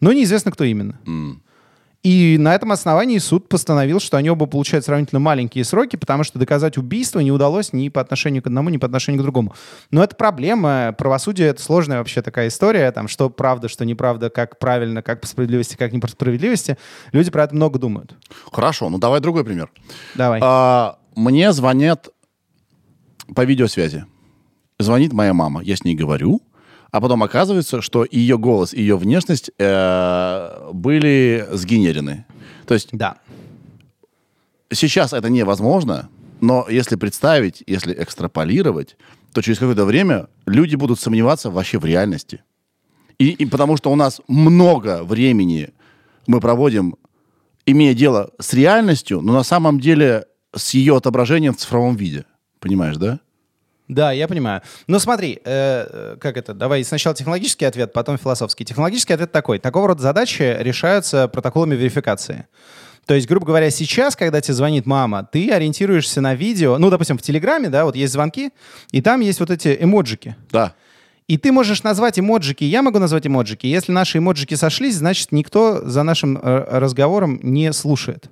Но неизвестно, кто именно. М. И на этом основании суд постановил, что они оба получают сравнительно маленькие сроки, потому что доказать убийство не удалось ни по отношению к одному, ни по отношению к другому. Но это проблема. Правосудие — это сложная вообще такая история. Там, что правда, что неправда, как правильно, как по справедливости, как не по справедливости. Люди про это много думают. Хорошо, ну давай другой пример. Давай. А, мне звонят по видеосвязи. Звонит моя мама, я с ней говорю, а потом оказывается, что ее голос ее внешность э, были сгенерены. То есть Да. сейчас это невозможно, но если представить, если экстраполировать, то через какое-то время люди будут сомневаться вообще в реальности. И, и потому что у нас много времени мы проводим, имея дело с реальностью, но на самом деле с ее отображением в цифровом виде. Понимаешь, да? Да, я понимаю. Ну смотри, э, э, как это? Давай сначала технологический ответ, потом философский. Технологический ответ такой. Такого рода задачи решаются протоколами верификации. То есть, грубо говоря, сейчас, когда тебе звонит мама, ты ориентируешься на видео, ну, допустим, в Телеграме, да, вот есть звонки, и там есть вот эти эмоджики. Да. И ты можешь назвать эмоджики, я могу назвать эмоджики. Если наши эмоджики сошлись, значит, никто за нашим э, разговором не слушает.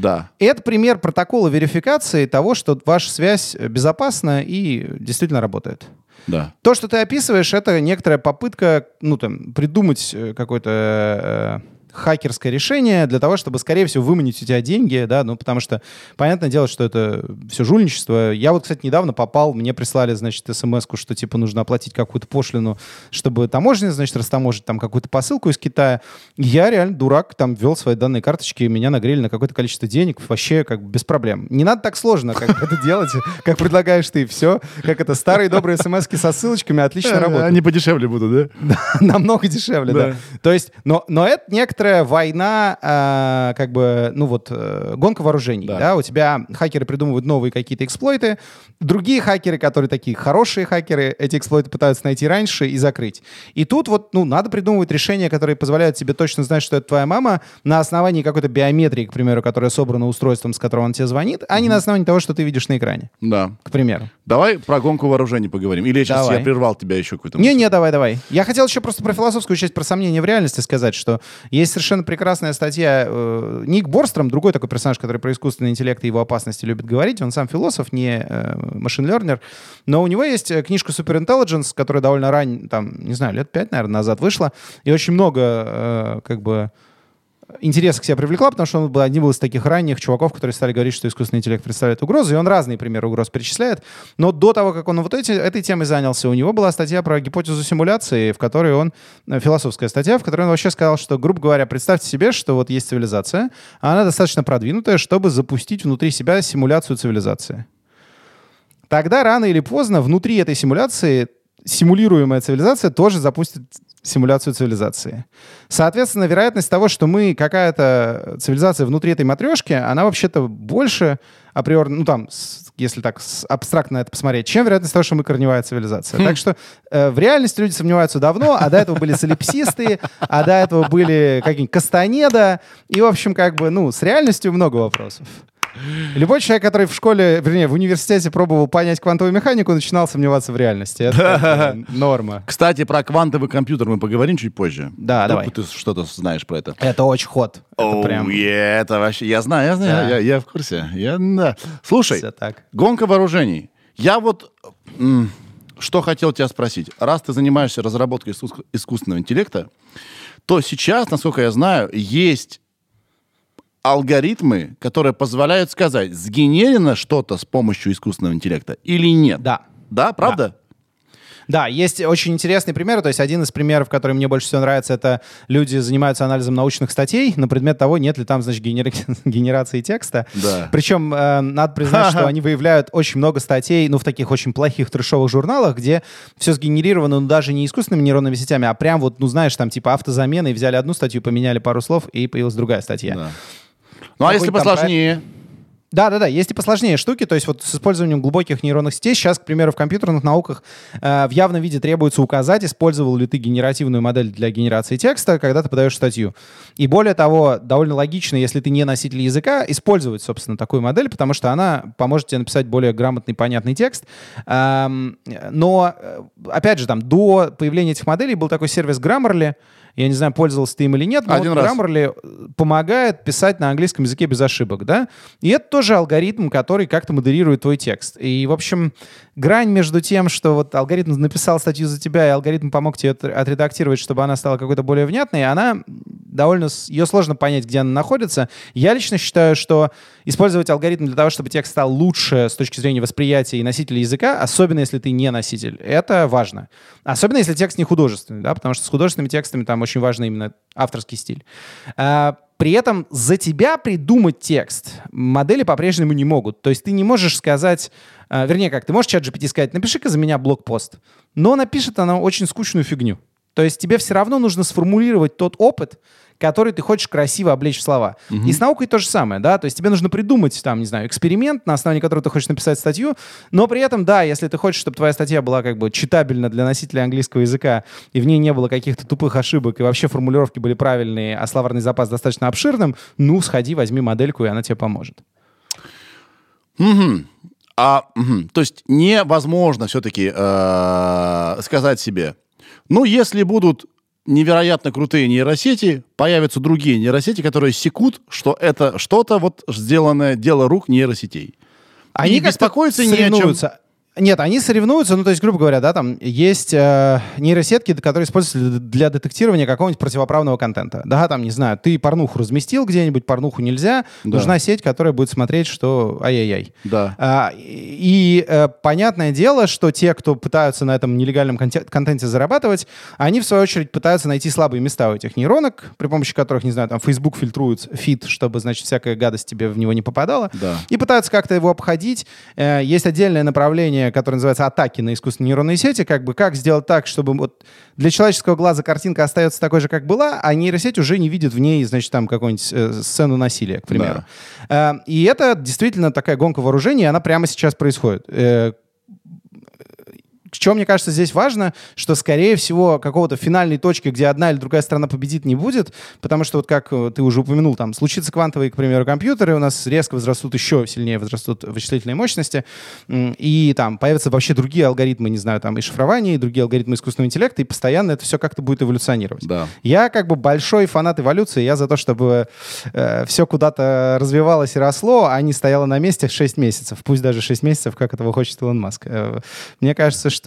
Да. Это пример протокола верификации того, что ваша связь безопасна и действительно работает. Да. То, что ты описываешь, это некоторая попытка, ну, там, придумать э, какое-то э, хакерское решение для того, чтобы, скорее всего, выманить у тебя деньги, да, ну, потому что, понятное дело, что это все жульничество. Я вот, кстати, недавно попал, мне прислали, значит, смс что, типа, нужно оплатить какую-то пошлину, чтобы таможня, значит, растаможить там какую-то посылку из Китая. Я реально дурак, там, ввел свои данные карточки, и меня нагрели на какое-то количество денег, вообще, как бы, без проблем. Не надо так сложно, как это делать, как предлагаешь ты, все. Как это, старые добрые смс со ссылочками отлично работают. Они подешевле будут, да? Намного дешевле, да. То есть, но, это некоторая война, э, как бы, ну вот, э, гонка вооружений, да. Да. У тебя хакеры придумывают новые какие-то эксплойты, другие хакеры, которые такие хорошие хакеры, эти эксплойты пытаются найти раньше и закрыть. И тут вот, ну, надо придумывать решения, которые позволяют тебе точно знать, что это твоя мама, на основании какой-то биометрии, к примеру, которая собрана устройством, с которого он тебе звонит, а не на основании того, что ты видишь на экране, Да. к примеру. Давай про гонку вооружений поговорим. Или сейчас Давай. я прервал тебя еще какой-то? Не-не, давай, давай. Я хотел еще просто про философскую часть, про сомнения в реальности сказать, что есть совершенно прекрасная статья. э, Ник Борстром, другой такой персонаж, который про искусственный интеллект и его опасности любит говорить. Он сам философ, не машин-лернер. Но у него есть э, книжка Super Intelligence, которая довольно рань, там, не знаю, лет пять, наверное, назад вышла. И очень много, э, как бы, интереса к себе привлекла, потому что он был одним из таких ранних чуваков, которые стали говорить, что искусственный интеллект представляет угрозу, и он разные примеры угроз перечисляет. Но до того, как он вот эти, этой темой занялся, у него была статья про гипотезу симуляции, в которой он, э, философская статья, в которой он вообще сказал, что, грубо говоря, представьте себе, что вот есть цивилизация, а она достаточно продвинутая, чтобы запустить внутри себя симуляцию цивилизации. Тогда рано или поздно внутри этой симуляции симулируемая цивилизация тоже запустит симуляцию цивилизации. Соответственно, вероятность того, что мы какая-то цивилизация внутри этой матрешки, она вообще-то больше априорно, ну там, с- если так с- абстрактно это посмотреть, чем вероятность того, что мы корневая цивилизация. Так что э, в реальности люди сомневаются давно, а до этого были солипсисты, а до этого были какие-нибудь Кастанеда, и, в общем, как бы, ну, с реальностью много вопросов. Любой человек, который в школе, вернее, в университете пробовал понять квантовую механику, начинал сомневаться в реальности. Это норма. Кстати, про квантовый компьютер мы поговорим чуть позже. Да, давай. Ты что-то знаешь про это. Это очень ход. Это прям это вообще... Я знаю, я знаю, я в курсе. Я, да. Слушай, так. гонка вооружений. Я вот... что хотел тебя спросить. Раз ты занимаешься разработкой искус- искусственного интеллекта, то сейчас, насколько я знаю, есть алгоритмы, которые позволяют сказать, сгенерено что-то с помощью искусственного интеллекта или нет. Да. Да, правда? Да, есть очень интересный пример. То есть один из примеров, который мне больше всего нравится, это люди занимаются анализом научных статей на предмет того, нет ли там, значит, генер- генерации текста. Да. Причем э, надо признать, что они выявляют очень много статей, ну, в таких очень плохих трешовых журналах, где все сгенерировано, ну, даже не искусственными нейронными сетями, а прям вот, ну, знаешь, там типа автозамена, и взяли одну статью, поменяли пару слов, и появилась другая статья. Да. Ну, а если посложнее? Да, да, да, есть и посложнее штуки, то есть вот с использованием глубоких нейронных сетей сейчас, к примеру, в компьютерных науках э, в явном виде требуется указать, использовал ли ты генеративную модель для генерации текста, когда ты подаешь статью. И более того, довольно логично, если ты не носитель языка, использовать, собственно, такую модель, потому что она поможет тебе написать более грамотный, понятный текст. Эм, но, э, опять же, там, до появления этих моделей был такой сервис Grammarly, Я не знаю, пользовался ты им или нет, но Один вот раз. Grammarly э, помогает писать на английском языке без ошибок, да? И это тоже алгоритм, который как-то модерирует твой текст. И, в общем, грань между тем, что вот алгоритм написал статью за тебя, и алгоритм помог тебе от- отредактировать, чтобы она стала какой-то более внятной, она довольно... Ее сложно понять, где она находится. Я лично считаю, что использовать алгоритм для того, чтобы текст стал лучше с точки зрения восприятия и носителя языка, особенно если ты не носитель, это важно. Особенно если текст не художественный, да, потому что с художественными текстами там очень важно именно авторский стиль. А, при этом за тебя придумать текст модели по-прежнему не могут. То есть ты не можешь сказать, а, вернее как, ты можешь чат GPT сказать, напиши-ка за меня блокпост, но напишет она очень скучную фигню. То есть тебе все равно нужно сформулировать тот опыт, который ты хочешь красиво облечь в слова. И с наукой то же самое, да, то есть тебе нужно придумать, там, не знаю, эксперимент, на основании которого ты хочешь написать статью, но при этом, да, если ты хочешь, чтобы твоя статья была как бы читабельна для носителя английского языка, и в ней не было каких-то тупых ошибок, и вообще формулировки были правильные, а словарный запас достаточно обширным, ну, сходи, возьми модельку, и она тебе поможет. Мгм. А, мгм. то есть невозможно все-таки сказать себе, ну, если будут невероятно крутые нейросети, появятся другие нейросети, которые секут, что это что-то вот сделанное дело рук нейросетей. Они беспокоиться не о чем. Нет, они соревнуются, ну, то есть, грубо говоря, да, там есть э, нейросетки, которые используются для- детектирования какого-нибудь противоправного контента. Да, там, не знаю, ты порнуху разместил где-нибудь, порнуху нельзя, Да. нужна сеть, которая будет смотреть, что ай-яй-яй. Да. А, и э, понятное дело, что те, кто пытаются на этом нелегальном конте- контенте зарабатывать, они, в свою очередь, пытаются найти слабые места у этих нейронок, при помощи которых, не знаю, там, Facebook фильтрует фид, чтобы, значит, всякая гадость тебе в него не попадала Да. и пытаются как-то его обходить. Э, Есть отдельное направление, которое называется атаки на искусственные нейронные сети, как бы как сделать так, чтобы вот для человеческого глаза картинка остается такой же, как была, а нейросеть уже не видит в ней, значит, там какую-нибудь э, сцену насилия, к примеру. Э, И это действительно такая гонка вооружений, она прямо сейчас происходит. Э, что мне кажется здесь важно, что, скорее всего, какого-то финальной точки, где одна или другая страна победит, не будет, потому что, вот как э, ты уже упомянул, там, случится квантовые, к примеру, компьютеры, у нас резко возрастут, еще сильнее возрастут вычислительные мощности, и там появятся вообще другие алгоритмы, не знаю, там, и шифрования, и другие алгоритмы искусственного интеллекта, и постоянно это все как-то будет эволюционировать. Да. Я как бы большой фанат эволюции, я за то, чтобы все куда-то развивалось и росло, а не стояло на месте 6 месяцев. Пусть даже 6 месяцев, как этого хочет Илон Маск. Э, Мне кажется, что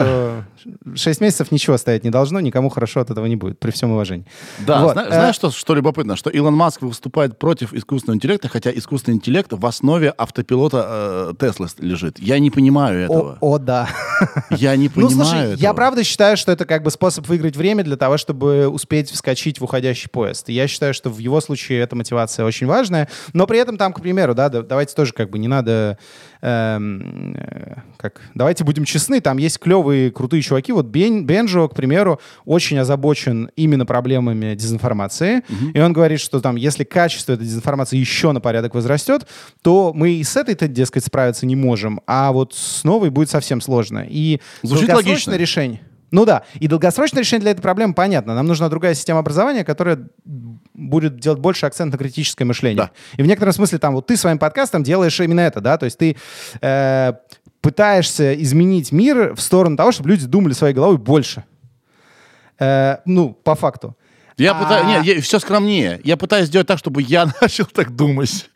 6 месяцев ничего стоять не должно, никому хорошо от этого не будет, при всем уважении. Да, Вот, зна- э, знаешь, что, что любопытно? Что Илон Маск выступает против искусственного интеллекта, хотя искусственный интеллект в основе автопилота э, Теслы лежит. Я не понимаю этого. О, о, да. Я не Ну, понимаю слушай, этого. я правда считаю, что это как бы способ выиграть время для того, чтобы успеть вскочить в уходящий поезд. И я считаю, что в его случае эта мотивация очень важная. Но при этом там, к примеру, да, давайте тоже как бы не надо... эм, э, как, давайте будем честны, там есть клевые, крутые чуваки. Вот Бен, Бенджо, к примеру, очень озабочен именно проблемами дезинформации. И он говорит, что там, если качество этой дезинформации еще на порядок возрастет, то мы и с этой-то, дескать, справиться не можем, а вот с новой будет совсем сложно. И Звучит логично. решение. Ну да, и долгосрочное решение для этой проблемы понятно. Нам нужна другая система образования, которая будет делать больше акцент на критическое мышление. Да. И в некотором смысле там вот ты своим подкастом делаешь именно это, да, то есть ты э, пытаешься изменить мир в сторону того, чтобы люди думали своей головой больше. Э, ну, по факту. Я А- пытаюсь... Нет, я- все скромнее. Я пытаюсь сделать так, чтобы я начал так думать.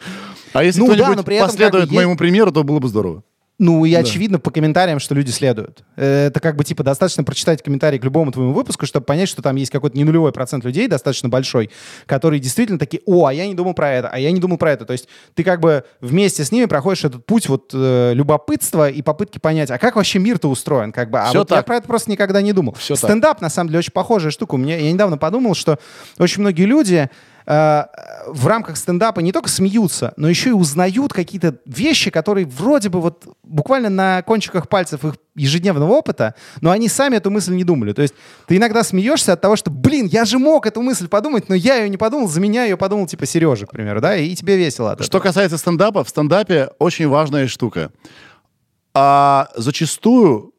А если Ну да, кто-нибудь но при этом последует бы есть- моему примеру, то было бы здорово. Ну, и очевидно по комментариям, что люди следуют. Это как бы, типа, достаточно прочитать комментарий к любому твоему выпуску, чтобы понять, что там есть какой-то не нулевой процент людей, достаточно большой, которые действительно такие, о, а я не думал про это, а я не думал про это. То есть ты как бы вместе с ними проходишь этот путь вот э, любопытства и попытки понять, а как вообще мир-то устроен, как бы. А Всё вот я так. про это просто никогда не думал. Так. Стендап, на самом деле, очень похожая штука. У меня, я недавно подумал, что очень многие люди э, в рамках стендапа не только смеются, но еще и узнают какие-то вещи, которые вроде бы вот буквально на кончиках пальцев их ежедневного опыта, но они сами эту мысль не думали. То есть ты иногда смеешься от того, что, блин, я же мог эту мысль подумать, но я ее не подумал, за меня ее подумал типа Сережа, к примеру, да, и тебе весело от этого. Что касается стендапа, в стендапе очень важная штука. А зачастую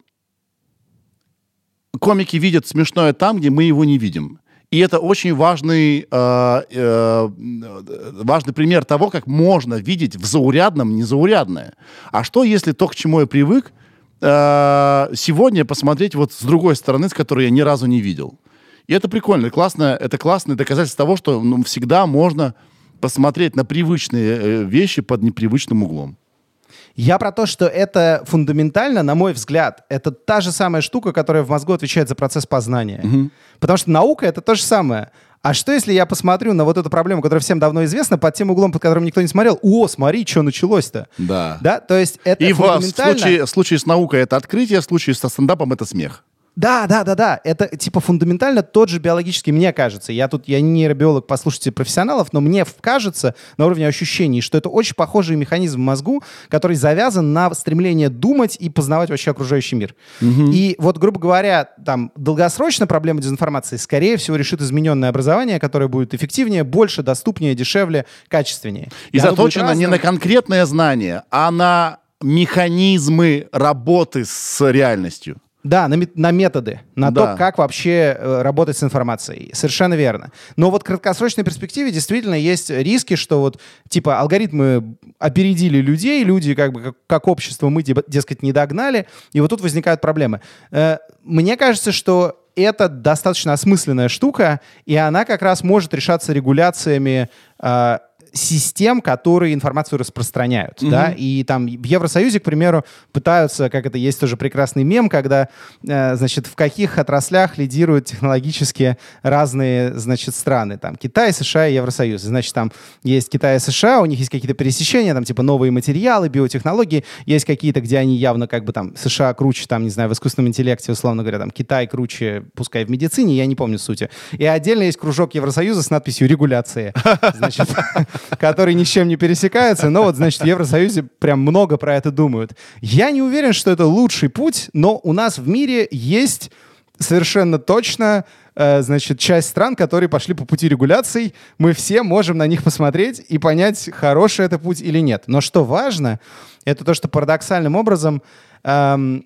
комики видят смешное там, где мы его не видим. И это очень важный, э, э, важный пример того, как можно видеть в заурядном незаурядное. А что, если то, к чему я привык, э, сегодня посмотреть вот с другой стороны, с которой я ни разу не видел? И это прикольно, и классно, это классное доказательство того, что ну, всегда можно посмотреть на привычные э, вещи под непривычным углом. Я про то, что это фундаментально, на мой взгляд, это та же самая штука, которая в мозгу отвечает за процесс познания. Потому что наука — это то же самое. А что, если я посмотрю на вот эту проблему, которая всем давно известна, под тем углом, под которым никто не смотрел? О, смотри, что началось-то. Да. Да, то есть это И в, в фундаментально... случае, в случае с наукой это открытие, в случае со стендапом это смех. Да, да, да, да. Это типа фундаментально тот же биологический, мне кажется. Я тут, я не нейробиолог, послушайте профессионалов, но мне кажется на уровне ощущений, что это очень похожий механизм в мозгу, который завязан на стремление думать и познавать вообще окружающий мир. И вот, грубо говоря, там долгосрочно проблема дезинформации, скорее всего, решит измененное образование, которое будет эффективнее, больше, доступнее, дешевле, качественнее. И будет заточено не на конкретное знание, а на механизмы работы с реальностью. Да, на, на методы, на Да. то, как вообще э, работать с информацией. Совершенно верно. Но вот в краткосрочной перспективе действительно есть риски, что вот типа алгоритмы опередили людей, люди как бы как, как общество мы, типа, дескать, не догнали, и вот тут возникают проблемы. Э, мне кажется, что это достаточно осмысленная штука, и она как раз может решаться регуляциями э, систем, которые информацию распространяют, да, и там в Евросоюзе, к примеру, пытаются, как это есть тоже прекрасный мем, когда, э, значит, в каких отраслях лидируют технологически разные, значит, страны, там, Китай, США и Евросоюз, значит, там есть Китай и США, у них есть какие-то пересечения, там, типа, новые материалы, биотехнологии, есть какие-то, где они явно, как бы, там, США круче, там, не знаю, в искусственном интеллекте, условно говоря, там, Китай круче, пускай в медицине, я не помню сути. И отдельно есть кружок Евросоюза с надписью «Регуляции», значит, которые ни с чем не пересекаются, но вот, значит, в Евросоюзе прям много про это думают. Я не уверен, что это лучший путь, но у нас в мире есть совершенно точно, э, значит, часть стран, которые пошли по пути регуляций. Мы все можем на них посмотреть и понять, хороший это путь или нет. Но что важно, это то, что парадоксальным образом эм,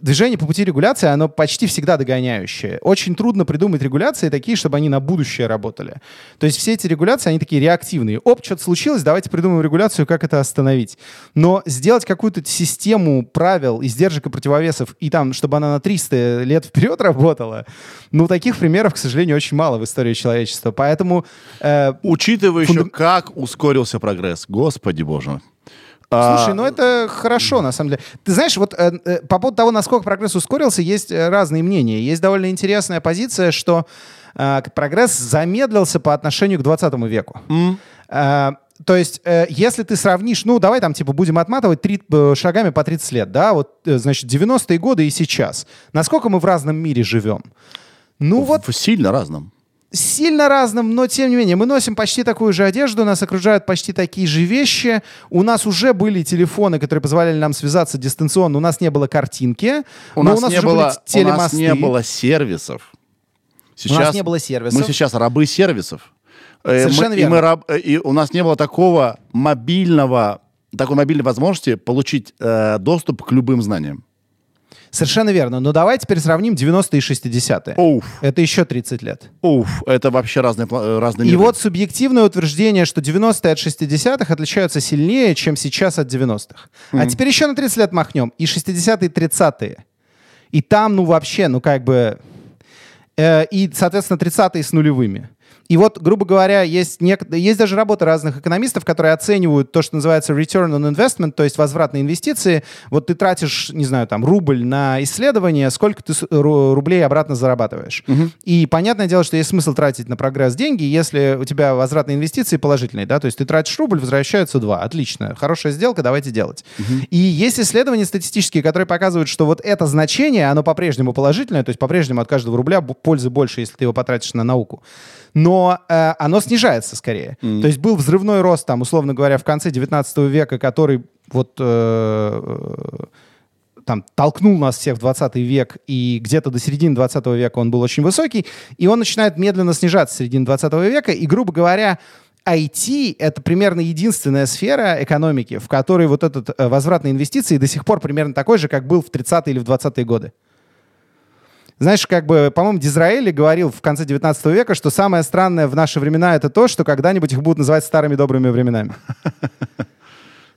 движение по пути регуляции, оно почти всегда догоняющее. Очень трудно придумать регуляции такие, чтобы они на будущее работали. То есть все эти регуляции, они такие реактивные. Оп, что-то случилось, давайте придумаем регуляцию, как это остановить. Но сделать какую-то систему правил, издержек и противовесов, и там, чтобы она на 300 лет вперед работала, ну, таких примеров, к сожалению, очень мало в истории человечества. Поэтому э, Учитывая еще, Фундам- как ускорился прогресс. Господи боже. Слушай, А, ну это хорошо, на самом деле. Ты знаешь, вот э, э, по поводу того, насколько прогресс ускорился, есть э, разные мнения. Есть довольно интересная позиция, что э, прогресс замедлился по отношению к 20 веку. Э, то есть, э, если ты сравнишь, ну, давай там, типа, будем отматывать три, э, шагами по 30 лет, да, вот, э, значит, 90-е годы и сейчас. Насколько мы в разном мире живем? Ну, вот в сильно разном. Сильно разным, но тем не менее, мы носим почти такую же одежду, нас окружают почти такие же вещи. У нас уже были телефоны, которые позволяли нам связаться дистанционно. У нас не было картинки, У но нас, у нас не уже было, были у нас телемосты. не было сервисов. Сейчас, не было сервисов. Мы сейчас рабы сервисов. Э, Совершенно мы- и, мы верно. раб- э, и у нас не было такого мобильного, такой мобильной возможности получить э, доступ к любым знаниям. Совершенно верно. Но давай теперь сравним 90-е и 60-е. Оуф, Это еще 30 лет. оуф, это вообще разные, э, разные И миры. вот субъективное утверждение, что 90-е от 60-х отличаются сильнее, чем сейчас от 90-х. А теперь еще на 30 лет махнем. И 60-е, и 30-е. И там, ну, вообще, ну, как бы... э, и, соответственно, 30-е с нулевыми. И вот, грубо говоря, есть, нек- есть даже работы разных экономистов, которые оценивают то, что называется return on investment, то есть возврат на инвестиции. Вот ты тратишь, не знаю, там, рубль на исследование, сколько ты рублей обратно зарабатываешь. И понятное дело, что есть смысл тратить на прогресс деньги, если у тебя возврат на инвестиции положительный, да, то есть ты тратишь рубль, возвращаются два. Отлично, хорошая сделка, давайте делать. И есть исследования статистические, которые показывают, что вот это значение, оно по-прежнему положительное, то есть по-прежнему от каждого рубля пользы больше, если ты его потратишь на науку. Но э, оно снижается скорее. То есть был взрывной рост, там, условно говоря, в конце 19 века, который вот э, э, там толкнул нас всех в 20 век, и где-то до середины 20 века он был очень высокий, и он начинает медленно снижаться с середины 20 века, и, грубо говоря, IT — это примерно единственная сфера экономики, в которой вот этот э, возврат на инвестиции до сих пор примерно такой же, как был в 30-е или в 20-е годы. Знаешь, как бы, по-моему, Дизраэли говорил в конце 19 века, что самое странное в наши времена это то, что когда-нибудь их будут называть старыми добрыми временами.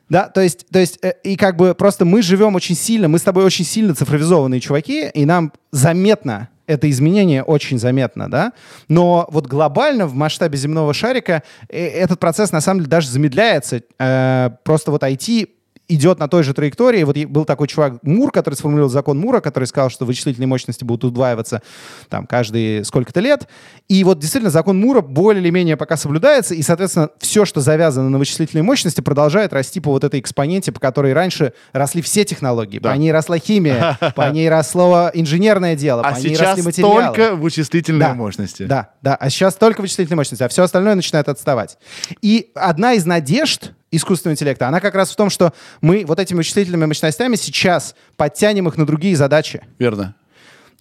Да, то есть, то есть, э, и как бы просто мы живем очень сильно, мы с тобой очень сильно цифровизованные чуваки, и нам заметно это изменение очень заметно, да, но вот глобально в масштабе земного шарика э, этот процесс на самом деле даже замедляется. Э, просто вот IT идет на той же траектории. Вот был такой чувак Мур, который сформулировал закон Мура, который сказал, что вычислительные мощности будут удваиваться там каждые сколько-то лет. И вот действительно закон Мура более или менее пока соблюдается, и, соответственно, все, что завязано на вычислительные мощности, продолжает расти по вот этой экспоненте, по которой раньше росли все технологии. Да. По ней росла химия, по ней росло инженерное дело, А по ней росли материалы. только вычислительные Да. мощности. Да, да. А сейчас только вычислительные мощности, а все остальное начинает отставать. И одна из надежд искусственного интеллекта, она как раз в том, что мы вот этими вычислительными мощностями сейчас подтянем их на другие задачи. Верно.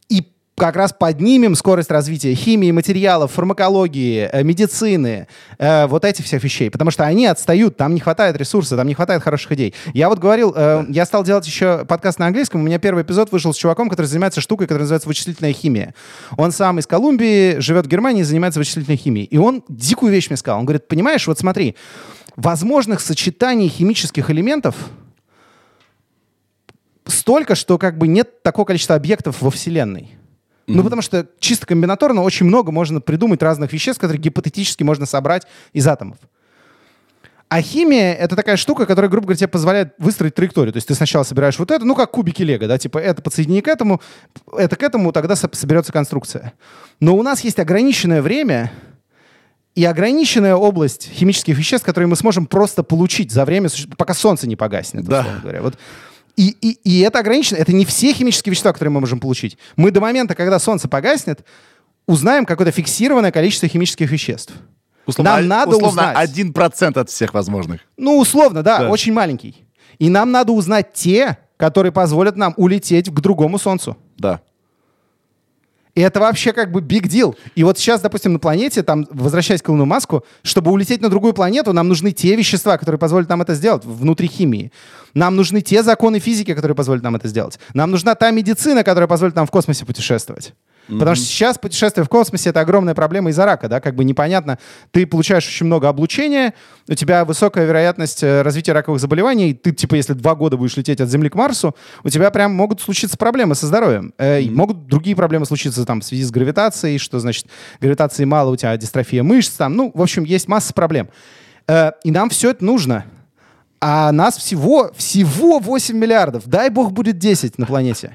И как раз поднимем скорость развития химии, материалов, фармакологии, э, медицины, э, вот этих всех вещей. Потому что они отстают, там не хватает ресурсов, там не хватает хороших идей. Я вот говорил, э, я стал делать еще подкаст на английском, у меня первый эпизод вышел с чуваком, который занимается штукой, которая называется вычислительная химия. Он сам из Колумбии, живет в Германии, занимается вычислительной химией. И он дикую вещь мне сказал. Он говорит, понимаешь, вот смотри, возможных сочетаний химических элементов столько, что как бы нет такого количества объектов во Вселенной. Ну, потому что чисто комбинаторно очень много можно придумать разных веществ, которые гипотетически можно собрать из атомов. А химия — это такая штука, которая, грубо говоря, тебе позволяет выстроить траекторию. То есть ты сначала собираешь вот это, ну, как кубики Лего, да, типа это подсоедини к этому, это к этому, тогда со- соберется конструкция. Но у нас есть ограниченное время и ограниченная область химических веществ, которые мы сможем просто получить за время, пока солнце не погаснет, Да. условно говоря. Вот. И, и, и это ограничено. Это не все химические вещества, которые мы можем получить. Мы до момента, когда солнце погаснет, узнаем какое-то фиксированное количество химических веществ. Условно, Нам надо условно, узнать. 1% от всех возможных. Ну, условно, да, Да. очень маленький. И нам надо узнать те, которые позволят нам улететь к другому солнцу. Да. И это вообще как бы big deal. И вот сейчас, допустим, на планете, там, возвращаясь к Илону Маску, чтобы улететь на другую планету, нам нужны те вещества, которые позволят нам это сделать внутри химии. Нам нужны те законы физики, которые позволят нам это сделать. Нам нужна та медицина, которая позволит нам в космосе путешествовать. Потому что сейчас путешествие в космосе это огромная проблема из-за рака, да, как бы непонятно. Ты получаешь очень много облучения, у тебя высокая вероятность э, развития раковых заболеваний. Ты, типа, если два года будешь лететь от Земли к Марсу, у тебя прям могут случиться проблемы со здоровьем. Э, и Могут другие проблемы случиться там в связи с гравитацией, что значит гравитации мало, у тебя дистрофия мышц, там, ну, в общем, есть масса проблем. Э, и нам все это нужно. А нас всего, всего 8 миллиардов. Дай бог будет 10 на планете.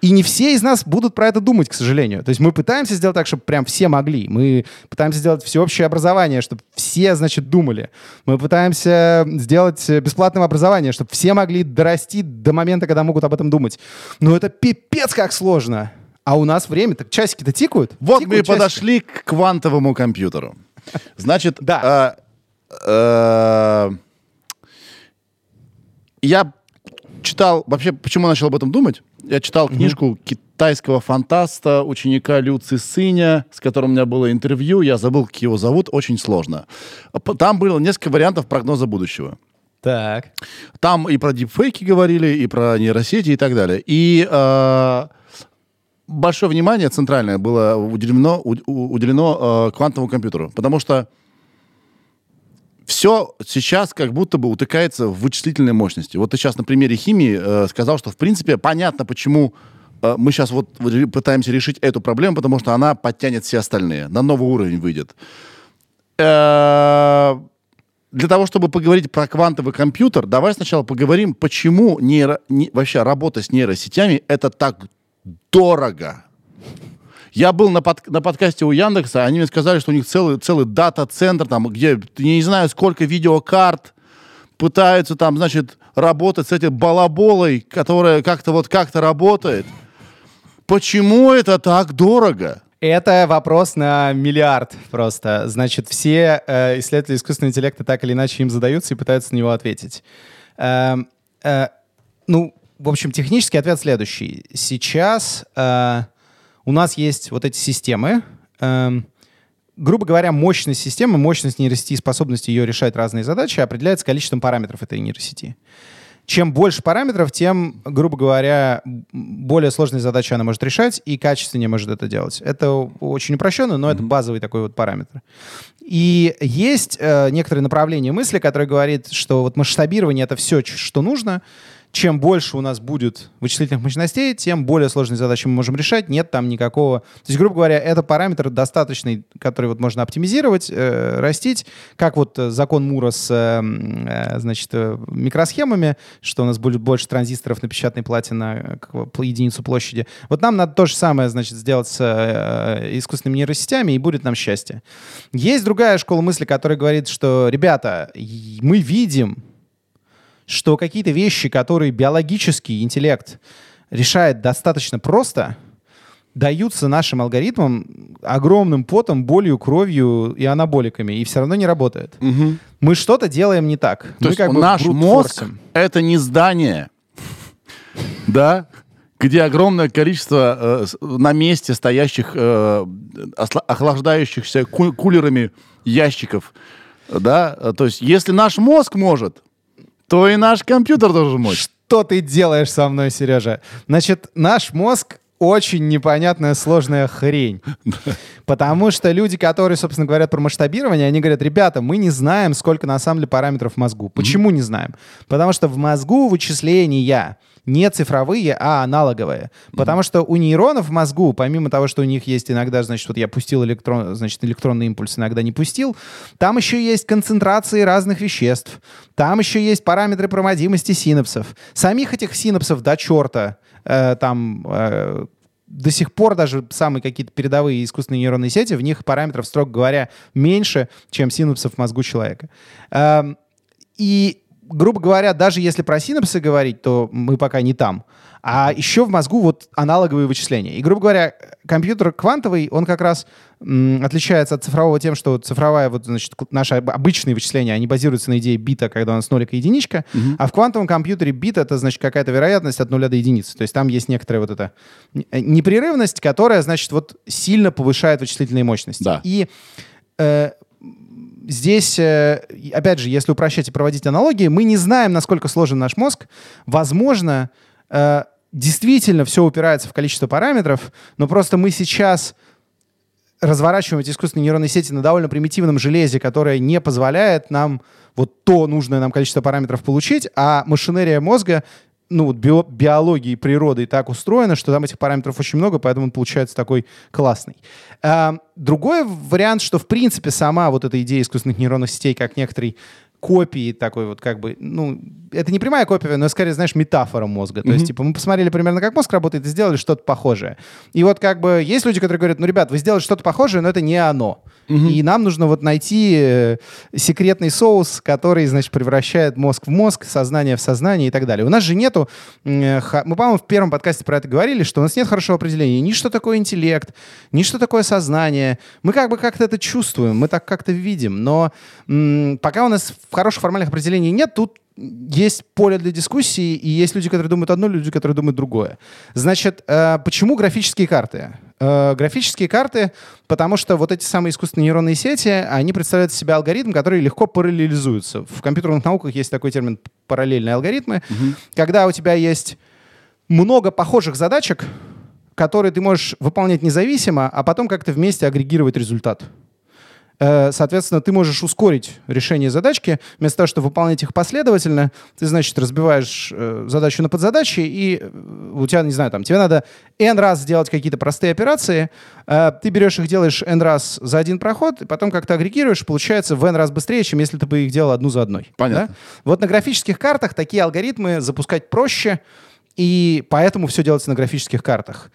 И не все из нас будут про это думать, к сожалению. То есть мы пытаемся сделать так, чтобы прям все могли. Мы пытаемся сделать всеобщее образование, чтобы все, значит, думали. Мы пытаемся сделать бесплатное образование, чтобы все могли дорасти до момента, когда могут об этом думать. Но это пипец как сложно. А у нас время, так часики-то тикают. Вот Тикают мы и часики. подошли к квантовому компьютеру. Значит, Да. э, э, я читал, вообще, почему начал об этом думать? Я читал книжку китайского фантаста, ученика Лю Цисыня, с которым у меня было интервью, я забыл, как его зовут, очень сложно. П- Там было несколько вариантов прогноза будущего. Так. Там и про дипфейки говорили, и про нейросети и так далее. И э, большое внимание центральное было уделено, уделено э, квантовому компьютеру, потому что все сейчас как будто бы утыкается в вычислительной мощности. Вот ты сейчас на примере химии э, сказал, что в принципе понятно, почему э, мы сейчас вот пытаемся решить эту проблему, потому что она подтянет все остальные, на новый уровень выйдет. Э, для того, чтобы поговорить про квантовый компьютер, давай сначала поговорим, почему нейро, не- вообще работа с нейросетями это так дорого. Я был на, под- на подкасте у Яндекса, они мне сказали, что у них целый, целый дата-центр, там, где не знаю сколько видеокарт, пытаются там, значит, работать с этой балаболой, которая как-то вот как-то работает. Почему это так дорого? Это вопрос на миллиард просто. Значит, все э, исследователи искусственного интеллекта так или иначе им задаются и пытаются на него ответить. Эм, э, ну, в общем, технический ответ следующий. Сейчас э, у нас есть вот эти системы. эм, грубо говоря, мощность системы, мощность нейросети и способность ее решать разные задачи определяется количеством параметров этой нейросети. чем больше параметров, тем, грубо говоря, более сложные задачи она может решать и качественнее может это делать. Это очень упрощенно, но это базовый такой вот параметр. И есть э, некоторые направления мысли, которые говорят, что вот масштабирование это все, что нужно. Чем больше у нас будет вычислительных мощностей, тем более сложные задачи мы можем решать. Нет там никакого... То есть, грубо говоря, это параметр достаточный, который вот можно оптимизировать, э, растить, как вот э, закон Мура с э, э, значит, э, микросхемами, что у нас будет больше транзисторов на печатной плате на единицу площади. Вот нам надо то же самое, значит, сделать с э, искусственными нейросетями, и будет нам счастье. Есть другая школа мысли, которая говорит, что, ребята, мы видим, что какие-то вещи, которые биологический интеллект решает достаточно просто, даются нашим алгоритмам огромным потом, болью, кровью и анаболиками, и все равно не работает. Мы что-то делаем не так. То Мы есть как бы наш мозг это не здание, да, где огромное количество э, на месте стоящих, э, охлаждающихся ку- кулерами ящиков, да. То есть если наш мозг может, то и наш компьютер должен мочь. Что ты делаешь со мной, Сережа? Значит, наш мозг очень непонятная, сложная хрень. Потому что люди, которые, собственно, говорят про масштабирование, они говорят, ребята, мы не знаем, сколько на самом деле параметров в мозгу. Почему не знаем? Потому что в мозгу вычисления не цифровые, а аналоговые. Потому что у нейронов в мозгу, помимо того, что у них есть иногда, значит, вот я пустил электрон, значит, электронный импульс, иногда не пустил, там еще есть концентрации разных веществ, там еще есть параметры проводимости синапсов. Самих этих синапсов до черта э, там э, до сих пор даже самые какие-то передовые искусственные нейронные сети, в них параметров, строго говоря, меньше, чем синапсов в мозгу человека. Эм, и, грубо говоря, даже если про синапсы говорить, то мы пока не там. А еще в мозгу вот аналоговые вычисления. И, грубо говоря, компьютер квантовый, он как раз м, отличается от цифрового тем, что цифровая, вот, значит, наши об- обычные вычисления, они базируются на идее бита, когда у нас нолик и единичка, а в квантовом компьютере бит — это, значит, какая-то вероятность от нуля до единицы. То есть там есть некоторая вот эта э, непрерывность, которая, значит, вот сильно повышает вычислительные мощности. Да. И э, здесь, э, опять же, если упрощать и проводить аналогии, мы не знаем, насколько сложен наш мозг. Возможно, э, действительно все упирается в количество параметров, но просто мы сейчас разворачиваем эти искусственные нейронные сети на довольно примитивном железе, которое не позволяет нам вот то нужное нам количество параметров получить, а машинерия мозга ну, вот био- биологии природы так устроена, что там этих параметров очень много, поэтому он получается такой классный. А, другой вариант, что в принципе сама вот эта идея искусственных нейронных сетей как некоторый копии такой вот как бы, ну, это не прямая копия, но скорее, знаешь, метафора мозга. То есть, типа, мы посмотрели примерно, как мозг работает, и сделали что-то похожее. И вот как бы есть люди, которые говорят, ну, ребят, вы сделали что-то похожее, но это не оно. И нам нужно вот найти э, секретный соус, который, значит, превращает мозг в мозг, сознание в сознание и так далее. У нас же нету... э, Мы, по-моему, в первом подкасте про это говорили, что у нас нет хорошего определения ни что такое интеллект, ни что такое сознание. Мы как бы как-то это чувствуем, мы так как-то видим. Но пока у нас хороших формальных определений нет, тут есть поле для дискуссии, и есть люди, которые думают одно, люди, которые думают другое. Значит, э, почему графические карты? Э, графические карты, потому что вот эти самые искусственные нейронные сети, они представляют из себя алгоритм, который легко параллелизуется. В компьютерных науках есть такой термин параллельные алгоритмы, когда у тебя есть много похожих задачек, которые ты можешь выполнять независимо, а потом как-то вместе агрегировать результат. Э, Соответственно, ты можешь ускорить решение задачки. Вместо того, чтобы выполнять их последовательно, ты, значит, разбиваешь э, задачу на подзадачи, и э, у тебя, не знаю, там, тебе надо n раз сделать какие-то простые операции, ты берешь их, делаешь n раз за один проход, и потом как-то агрегируешь, получается в n раз быстрее, чем если ты бы их делал одну за одной. Понятно. Да? Вот на графических картах такие алгоритмы запускать проще, и поэтому все делается на графических картах.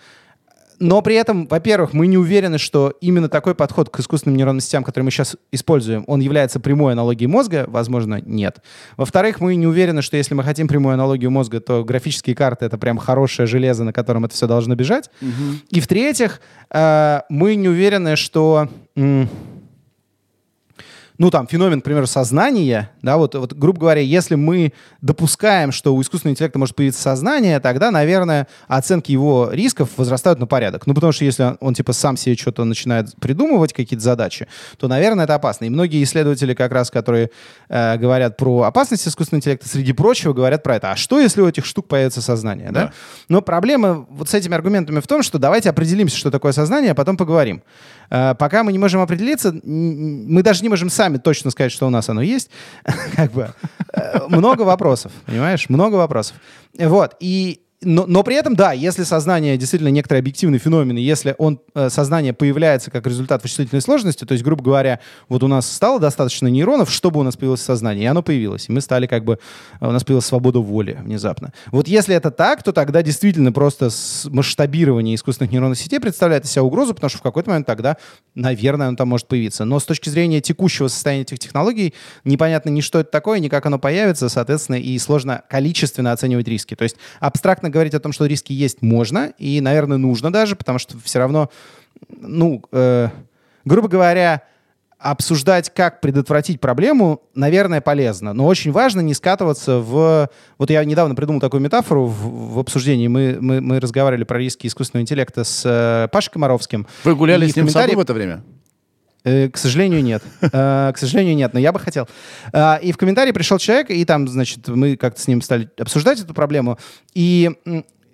Но при этом, во-первых, мы не уверены, что именно такой подход к искусственным нейронным сетям, который мы сейчас используем, он является прямой аналогией мозга. Возможно, нет. Во-вторых, мы не уверены, что если мы хотим прямую аналогию мозга, то графические карты — это прям хорошее железо, на котором это все должно бежать. И в-третьих, э, мы не уверены, что... м, ну, там, феномен, примеру, сознания, да, вот, вот, грубо говоря, если мы допускаем, что у искусственного интеллекта может появиться сознание, тогда, наверное, оценки его рисков возрастают на порядок. Ну, потому что если он, он типа, сам себе что-то начинает придумывать, какие-то задачи, то, наверное, это опасно. И многие исследователи, как раз, которые э, говорят про опасность искусственного интеллекта, среди прочего, говорят про это. А что, если у этих штук появится сознание, да? Да. Но проблема вот с этими аргументами в том, что давайте определимся, что такое сознание, а потом поговорим. Э, Пока мы не можем определиться, мы даже не можем сами точно сказать, что у нас оно есть. Как бы э, много вопросов, понимаешь? Много вопросов. Вот. И но, но при этом, да, если сознание действительно некоторый объективный феномен, если он, э, сознание появляется как результат вычислительной сложности, то есть, грубо говоря, вот у нас стало достаточно нейронов, чтобы у нас появилось сознание, и оно появилось. И мы стали как бы, э, у нас появилась свобода воли внезапно. Вот если это так, то тогда действительно просто масштабирование искусственных нейронных сетей представляет из себя угрозу, потому что в какой-то момент тогда, наверное, он там может появиться. Но с точки зрения текущего состояния этих технологий, непонятно ни что это такое, ни как оно появится, соответственно, и сложно количественно оценивать риски. То есть абстрактно говорить о том, что риски есть, можно, и, наверное, нужно даже, потому что все равно, ну, э, грубо говоря, обсуждать, как предотвратить проблему, наверное, полезно. Но очень важно не скатываться в... Вот я недавно придумал такую метафору в, в обсуждении. Мы, мы, мы разговаривали про риски искусственного интеллекта с э, Пашей Комаровским. Вы гуляли И с ним в саду комментарии- в это время? Э, К сожалению, нет. Э, К сожалению, нет, но я бы хотел. А, И в комментарии пришел человек, и там, значит, мы как-то с ним стали обсуждать эту проблему, и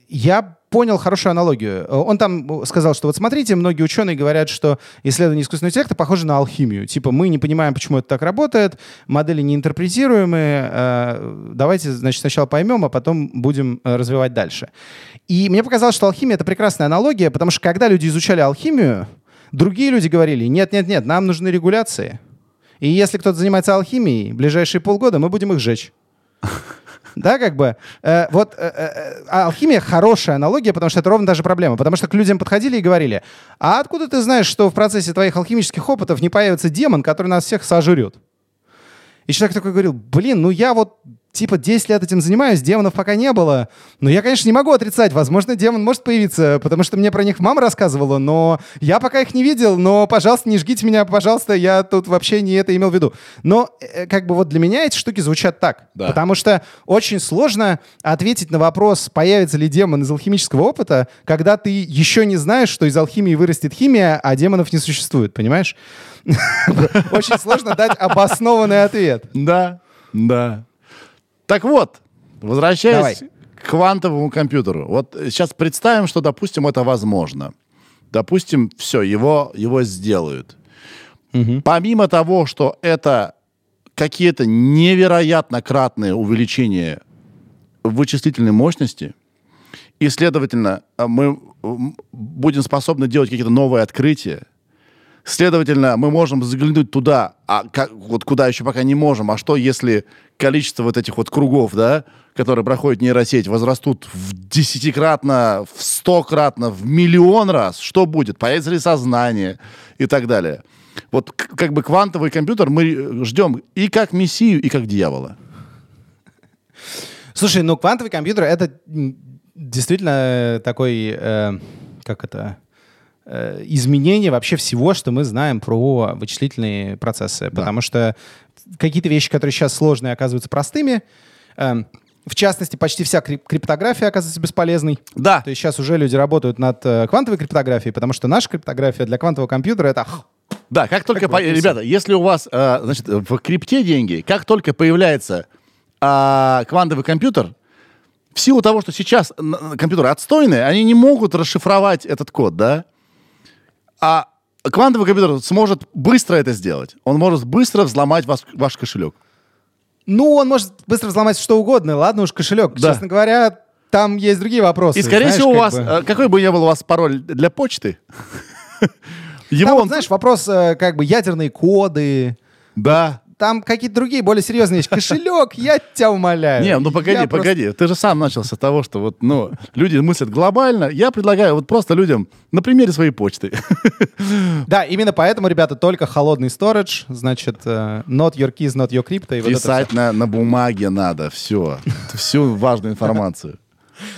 я понял хорошую аналогию. Э, Он там сказал, что вот смотрите, многие ученые говорят, что исследование искусственного интеллекта похоже на алхимию. Типа мы не понимаем, почему это так работает, модели неинтерпретируемые, э, давайте, значит, сначала поймем, а потом будем э, развивать дальше. И мне показалось, что алхимия — это прекрасная аналогия, потому что когда люди изучали алхимию, Другие люди говорили, нет-нет-нет, нам нужны регуляции. И если кто-то занимается алхимией, ближайшие полгода мы будем их сжечь. Да, как бы. Э, вот э, э, а алхимия хорошая аналогия, потому что это ровно даже проблема. Потому что к людям подходили и говорили, а откуда ты знаешь, что в процессе твоих алхимических опытов не появится демон, который нас всех сожрет? И человек такой говорил, блин, ну я вот типа 10 лет этим занимаюсь, демонов пока не было. Но я, конечно, не могу отрицать. Возможно, демон может появиться, потому что мне про них мама рассказывала, но я пока их не видел. Но, пожалуйста, не жгите меня, пожалуйста, я тут вообще не это имел в виду. Но э, как бы вот для меня эти штуки звучат так. Да. Потому что очень сложно ответить на вопрос, появится ли демон из алхимического опыта, когда ты еще не знаешь, что из алхимии вырастет химия, а демонов не существует, понимаешь? Очень сложно дать обоснованный ответ. Да, да. Так вот, возвращаясь Давай. к квантовому компьютеру. Вот сейчас представим, что, допустим, это возможно. Допустим, все, его, его сделают. Помимо того, что это какие-то невероятно кратные увеличения вычислительной мощности, и, следовательно, мы будем способны делать какие-то новые открытия, Следовательно, мы можем заглянуть туда, а ка- вот куда еще пока не можем. А что, если количество вот этих вот кругов, да, которые проходит нейросеть, возрастут в десятикратно, в стократно, в миллион раз? Что будет? Появится ли сознание и так далее? Вот как бы квантовый компьютер мы э, ждем и как мессию, и как дьявола. Слушай, ну квантовый компьютер это действительно э, такой, э, как это, изменение вообще всего, что мы знаем про вычислительные процессы. Потому что какие-то вещи, которые сейчас сложные, оказываются простыми. Эм, в частности, почти вся крип- криптография оказывается бесполезной. Да, То есть сейчас уже люди работают над э, квантовой криптографией, потому что наша криптография для квантового компьютера это Да, как только, бы по- ребята, если у вас, э, значит, в крипте деньги, как только появляется а, квантовый компьютер, в силу того, что сейчас компьютеры отстойные, они не могут расшифровать этот код, да? А квантовый компьютер сможет быстро это сделать. Он может быстро взломать вас- ваш кошелек. Ну, он может быстро взломать что угодно. Ладно уж, кошелек. Да. Честно говоря, там есть другие вопросы. И, скорее знаешь, всего, у вас, бы. э, какой бы ни был у вас пароль для почты, его Там, он... знаешь, вопрос, э, как бы, ядерные коды. Да. Там какие-то другие, более серьезные вещи. Кошелек, я тебя умоляю. Не, ну погоди, Я просто- погоди. Ты же сам начал с того, что вот, ну, люди мыслят глобально. Я предлагаю вот просто людям на примере своей почты. Да, именно поэтому, ребята, только холодный storage, значит, э, not your keys, not your crypto. И вот Писать на, на бумаге надо, все. Всю важную информацию.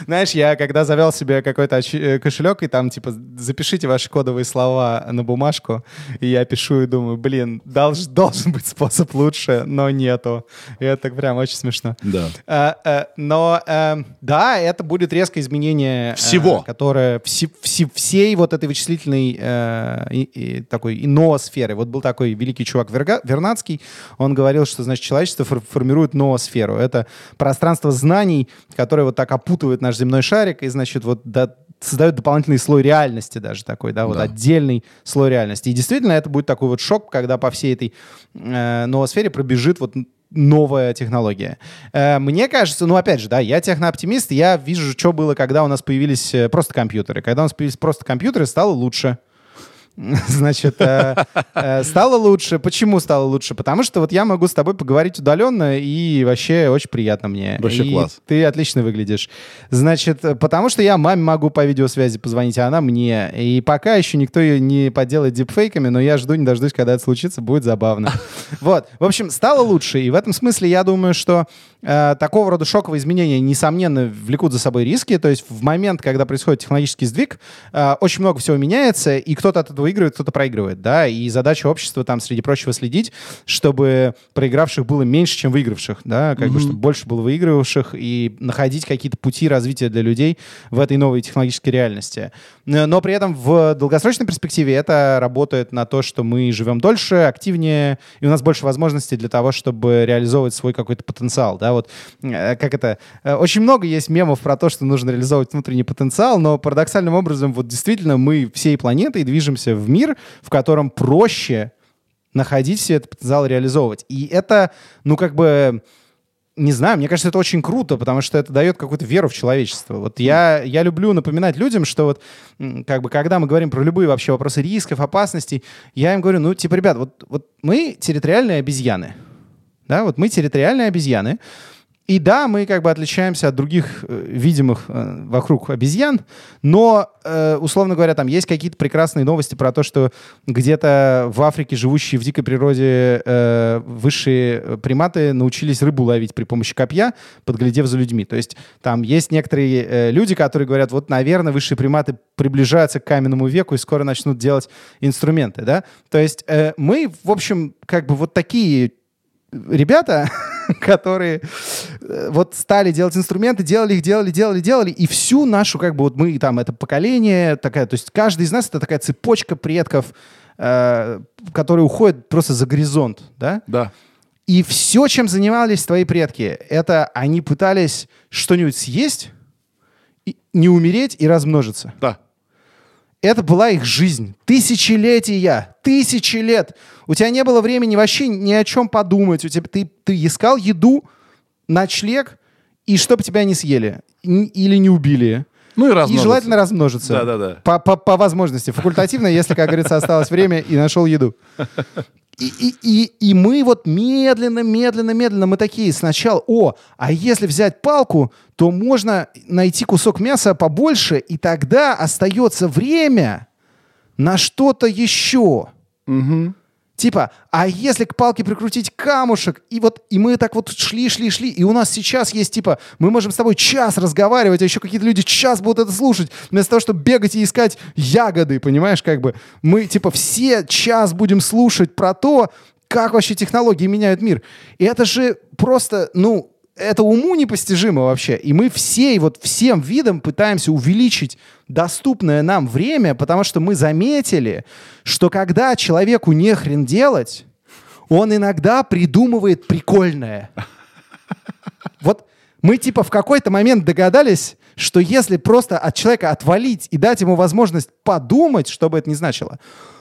Знаешь, я когда завел себе какой-то э, кошелек, и там, типа, запишите ваши кодовые слова на бумажку, и я пишу и думаю, блин, долж- должен быть способ лучше, но нету. И это прям очень смешно. Да. Э, э, Но э, да, это будет резкое изменение, Всего. которое все- все- всей вот этой вычислительной э, и- и такой ноосферы. Вот был такой великий чувак Верга- Вернадский, он говорил, что значит человечество фор- формирует ноосферу. Это пространство знаний, которое вот так опутывает наш земной шарик и значит вот до- создает дополнительный слой реальности даже такой, да, вот Да. отдельный слой реальности. И действительно это будет такой вот шок, когда по всей этой э, ноосфере пробежит вот новая технология. Э, Мне кажется, ну опять же, да, я технооптимист, я вижу, что было, когда у нас появились э, просто компьютеры. Когда у нас появились просто компьютеры, стало лучше. Значит, э, э, стало лучше. Почему стало лучше? Потому что вот я могу с тобой поговорить удаленно, и вообще очень приятно мне. Вообще класс. Ты отлично выглядишь. Значит, э, потому что я маме могу по видеосвязи позвонить, а она мне. И пока еще никто ее не подделает дипфейками, но я жду, не дождусь, когда это случится, будет забавно. Вот. В общем, стало лучше. И в этом смысле я думаю, что такого рода шоковые изменения, несомненно, влекут за собой риски. То есть в момент, когда происходит технологический сдвиг, э, очень много всего меняется, и кто-то от этого выигрывает, кто-то проигрывает. Да? И задача общества там, среди прочего, следить, чтобы проигравших было меньше, чем выигравших. Да? Как бы, чтобы больше было выигрывавших и находить какие-то пути развития для людей в этой новой технологической реальности. Э, Но при этом в долгосрочной перспективе это работает на то, что мы живем дольше, активнее, и у нас больше возможностей для того, чтобы реализовывать свой какой-то потенциал. Да? Вот, э, как это? Э, Очень много есть мемов про то, что нужно реализовывать внутренний потенциал, но парадоксальным образом вот действительно мы всей планетой движемся в мир, в котором проще находить все этот потенциал реализовывать. И это, ну, как бы, не знаю, мне кажется, это очень круто, потому что это дает какую-то веру в человечество. Вот я, я люблю напоминать людям, что вот, как бы, когда мы говорим про любые вообще вопросы рисков, опасностей, я им говорю, ну, типа, ребят, вот, вот мы территориальные обезьяны. Да, вот мы территориальные обезьяны. И да, мы как бы отличаемся от других э, видимых э, вокруг обезьян, но, э, условно говоря, там есть какие-то прекрасные новости про то, что где-то в Африке, живущие в дикой природе э, высшие э, приматы научились рыбу ловить при помощи копья, подглядев за людьми. То есть там есть некоторые э, люди, которые говорят, вот, наверное, высшие приматы приближаются к каменному веку и скоро начнут делать инструменты, да? То есть э, мы, в общем, как бы вот такие ребята, которые э, вот стали делать инструменты, делали их, делали, делали, делали, и всю нашу, как бы, вот мы там, это поколение такая, то есть каждый из нас это такая цепочка предков, э, которые уходят просто за горизонт, да? Да. И все, чем занимались твои предки, это они пытались что-нибудь съесть, и не умереть и размножиться. Да. Это была их жизнь. Тысячелетия. Тысячи лет. У тебя не было времени вообще ни о чем подумать. У тебя, ты, ты искал еду, ночлег, и чтобы тебя не съели. Или не убили. Ну и И размножиться. желательно размножиться. Да-да-да. По, по, по возможности. Факультативно, если, как говорится, осталось время и нашел еду. И, и, и, и мы вот медленно, медленно, медленно, мы такие сначала, о, а если взять палку, то можно найти кусок мяса побольше, и тогда остается время на что-то еще. Типа, а если к палке прикрутить камушек, и вот, и мы так вот шли, шли, шли, и у нас сейчас есть, типа, мы можем с тобой час разговаривать, а еще какие-то люди час будут это слушать, вместо того, чтобы бегать и искать ягоды, понимаешь, как бы. Мы, типа, все час будем слушать про то, как вообще технологии меняют мир. И это же просто, ну, это уму непостижимо вообще. И мы все, вот всем видом пытаемся увеличить доступное нам время, потому что мы заметили, что когда человеку не хрен делать, он иногда придумывает прикольное. Вот мы типа в какой-то момент догадались, что если просто от человека отвалить и дать ему возможность подумать, что бы это ни значило,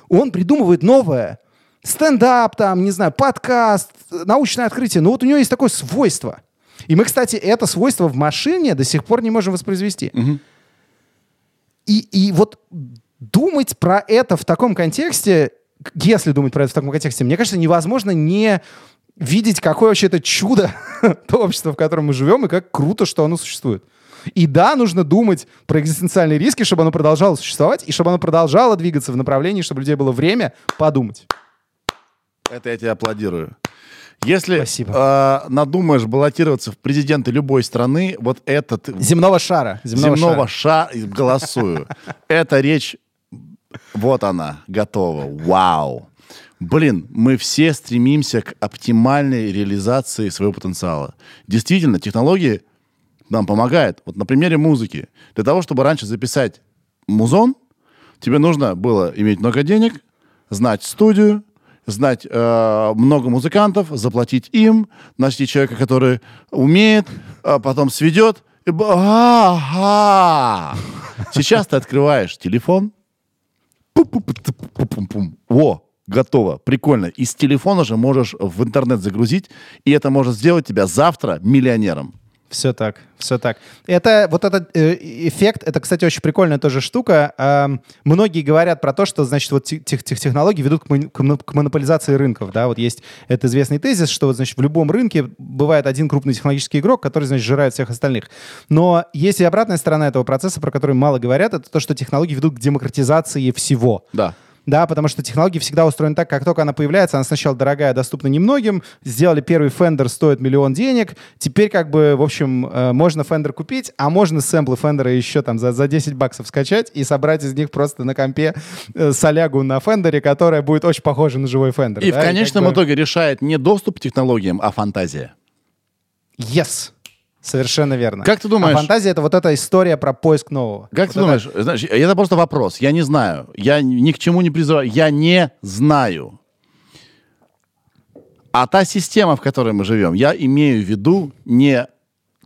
он придумывает новое. Стендап там, не знаю, подкаст, научное открытие. Но вот у него есть такое свойство. И мы, кстати, это свойство в машине до сих пор не можем воспроизвести. И, и вот думать про это в таком контексте, если думать про это в таком контексте, мне кажется, невозможно не видеть, какое вообще это чудо, то общество, в котором мы живем, и как круто, что оно существует. И да, нужно думать про экзистенциальные риски, чтобы оно продолжало существовать, и чтобы оно продолжало двигаться в направлении, чтобы у людей было время подумать. Это я тебе аплодирую. Если Спасибо. э, надумаешь баллотироваться в президенты любой страны, вот этот Земного шара. Земного, земного шара. ша голосую. Эта речь, вот она, готова. Вау. Блин, мы все стремимся к оптимальной реализации своего потенциала. Действительно, технологии нам помогают. Вот на примере музыки. Для того, чтобы раньше записать музон, тебе нужно было иметь много денег, знать студию, знать э, много музыкантов, заплатить им, найти человека, который умеет, а потом сведет. И Ага! Сейчас ты открываешь телефон. О, готово. Прикольно. Из телефона же можешь в интернет загрузить, и это может сделать тебя завтра миллионером. Все так, все так. Это вот этот э, эффект, это, кстати, очень прикольная тоже штука. Эм, многие говорят про то, что, значит, вот тех, тех технологии ведут к, к монополизации рынков, да, вот есть этот известный тезис, что, вот, значит, в любом рынке бывает один крупный технологический игрок, который, значит, жирает всех остальных. Но есть и обратная сторона этого процесса, про который мало говорят, это то, что технологии ведут к демократизации всего. Да. Да, потому что технология всегда устроена так, как только она появляется, она сначала дорогая, доступна немногим, сделали первый Fender, стоит миллион денег, теперь как бы, в общем, э, можно Fender купить, а можно сэмплы Fender еще там за, за 10 баксов скачать и собрать из них просто на компе э, солягу на Fender, которая будет очень похожа на живой Fender. И да, в конечном как бы- итоге решает не доступ к технологиям, а фантазия. Yes! Совершенно верно. Как ты думаешь- А фантазия — это вот эта история про поиск нового. Как Вот ты это- думаешь, знаешь, это просто вопрос. Я не знаю. Я ни к чему не призываю. Я не знаю. А та система, в которой мы живем, я имею в виду не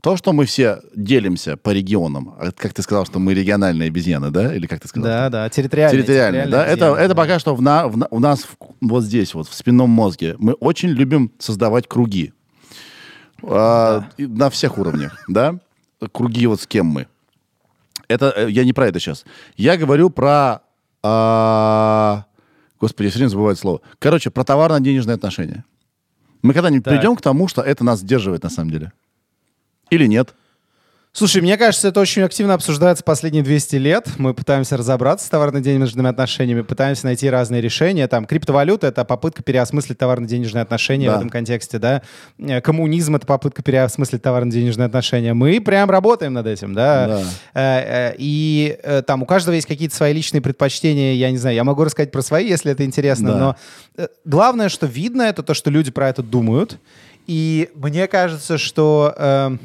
то, что мы все делимся по регионам. А Как ты сказал, что мы региональные обезьяны, да? Или как ты сказал? Да, да, территориальные. территориальные, да? Это, территориальные это да. пока что в на- в у нас в- вот здесь, вот в спинном мозге. Мы очень любим создавать круги. А, на всех уровнях, да? Круги вот с кем мы. Это, э, я не про это сейчас. Я говорю про... а, Господи, я все время забываю слово. Короче, про товарно-денежные отношения. Мы когда-нибудь придем к тому, что это нас сдерживает на самом деле? Или нет? Слушай, мне кажется, это очень активно обсуждается последние 200 лет. Мы пытаемся разобраться с товарно-денежными отношениями, пытаемся найти разные решения. Там криптовалюта — это попытка переосмыслить товарно-денежные отношения Да. в этом контексте, да. Э, Коммунизм — это попытка переосмыслить товарно-денежные отношения. Мы прям работаем над этим, да. Да. Э, э, И там у каждого есть какие-то свои личные предпочтения, я не знаю, я могу рассказать про свои, если это интересно, Да. но главное, что видно, это то, что люди про это думают. И мне кажется, что...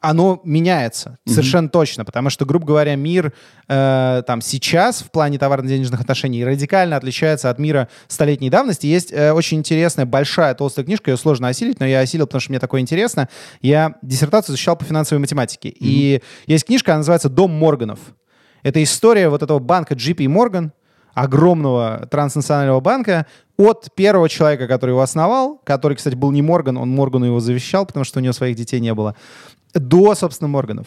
оно меняется совершенно точно, потому что, грубо говоря, мир э, там сейчас в плане товарно-денежных отношений радикально отличается от мира столетней давности. Есть э, очень интересная большая толстая книжка, ее сложно осилить, но я осилил, потому что мне такое интересно. Я диссертацию защищал по финансовой математике, и есть книжка, она называется "Дом Морганов". Это история вот этого банка JP Morgan, огромного транснационального банка, от первого человека, который его основал, который, кстати, был не Морган, он Моргану его завещал, потому что у него своих детей не было, до, собственно, Морганов.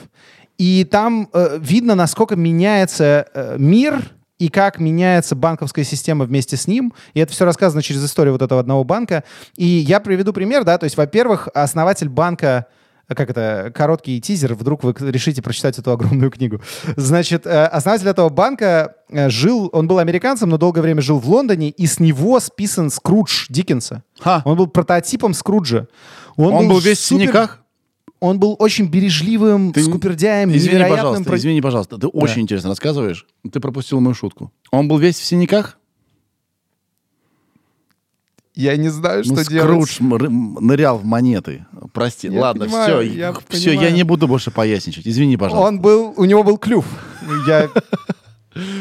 И там э, видно, насколько меняется э, мир и как меняется банковская система вместе с ним. И это все рассказано через историю вот этого одного банка. И я приведу пример, да, то есть, во-первых, основатель банка как это, короткий тизер, вдруг вы решите прочитать эту огромную книгу. Значит, э, основатель этого банка э, жил, он был американцем, но долгое время жил в Лондоне, и с него списан Скрудж Диккенса. Ха. Он был прототипом Скруджа. Он, был весь в супер- синяках? Он был очень бережливым, Ты- скупердяем, Извини, невероятным... пожалуйста, про- извини, пожалуйста. Ты очень интересно рассказываешь. Ты пропустил мою шутку. Он был весь в синяках? Я не знаю, Ну, что делать. Скрудж ры- м- нырял в монеты. Прости. Я Ладно, понимаю, все. я все, я понимаю. не буду больше поясничать. Извини, пожалуйста. Он был, у него был клюв. Я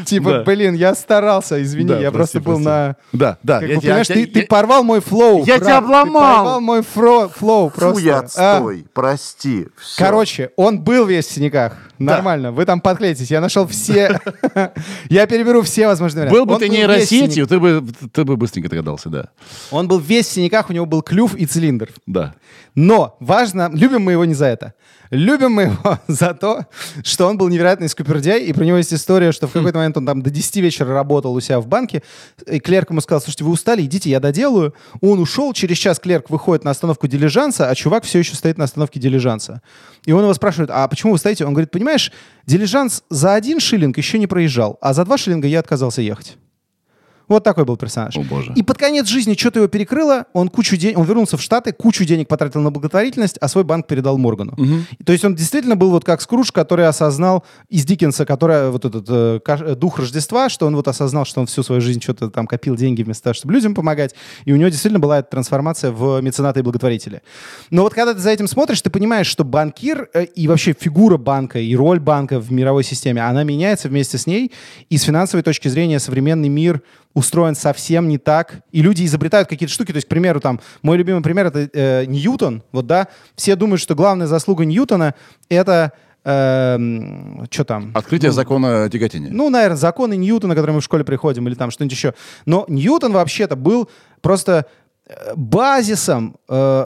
типа, Да. блин, я старался, извини, Да, я прости, просто был прости. на... Да, да. Как я бы, понимаешь, я- ты, я- ты порвал мой flow. Я брат, тебя Ты обломал. порвал мой фло- flow просто. Фу, я А, отстой. Прости. Всё. Короче, он был весь в синяках. Нормально. Вы там подклеитесь. Я нашел все... Я переберу все возможные варианты. Был бы ты в нейросетью, ты бы, ты бы быстренько догадался, да. Он был весь в синяках, у него был клюв и цилиндр. Да. Но важно, любим мы его не за это. Любим мы его за то, что он был невероятный скупердяй, и про него есть история, что в какой-то момент он там до 10 вечера работал у себя в банке, и клерк ему сказал, слушайте, вы устали, идите, я доделаю. Он ушел, через час клерк выходит на остановку дилижанса, а чувак все еще стоит на остановке дилижанса. И он его спрашивает, а почему вы стоите? Он говорит, понимаешь, дилижанс за один шиллинг еще не проезжал, а за два шиллинга я отказался ехать. Вот такой был персонаж. О, боже. И под конец жизни что-то его перекрыло, он кучу денег, он вернулся в Штаты, кучу денег потратил на благотворительность, а свой банк передал Моргану. И То есть он действительно был вот как Скрудж, который осознал из Диккенса, который вот этот э, каш- э, дух Рождества, что он вот осознал, что он всю свою жизнь что-то там копил деньги вместо того, чтобы людям помогать, и у него действительно была эта трансформация в мецената и благотворителя. Но вот когда ты за этим смотришь, ты понимаешь, что банкир э, и вообще фигура банка и роль банка в мировой системе, она меняется вместе с ней, и с финансовой точки зрения современный мир устроен совсем не так, и люди изобретают какие-то штуки. То есть, к примеру, там, мой любимый пример — это э, Ньютон. Вот, да, все думают, что главная заслуга Ньютона — это что там? Открытие закона тяготения. Ну, наверное, законы Ньютона, которые мы в школе приходим, или там что-нибудь еще. Но Ньютон вообще-то был просто э, базисом э,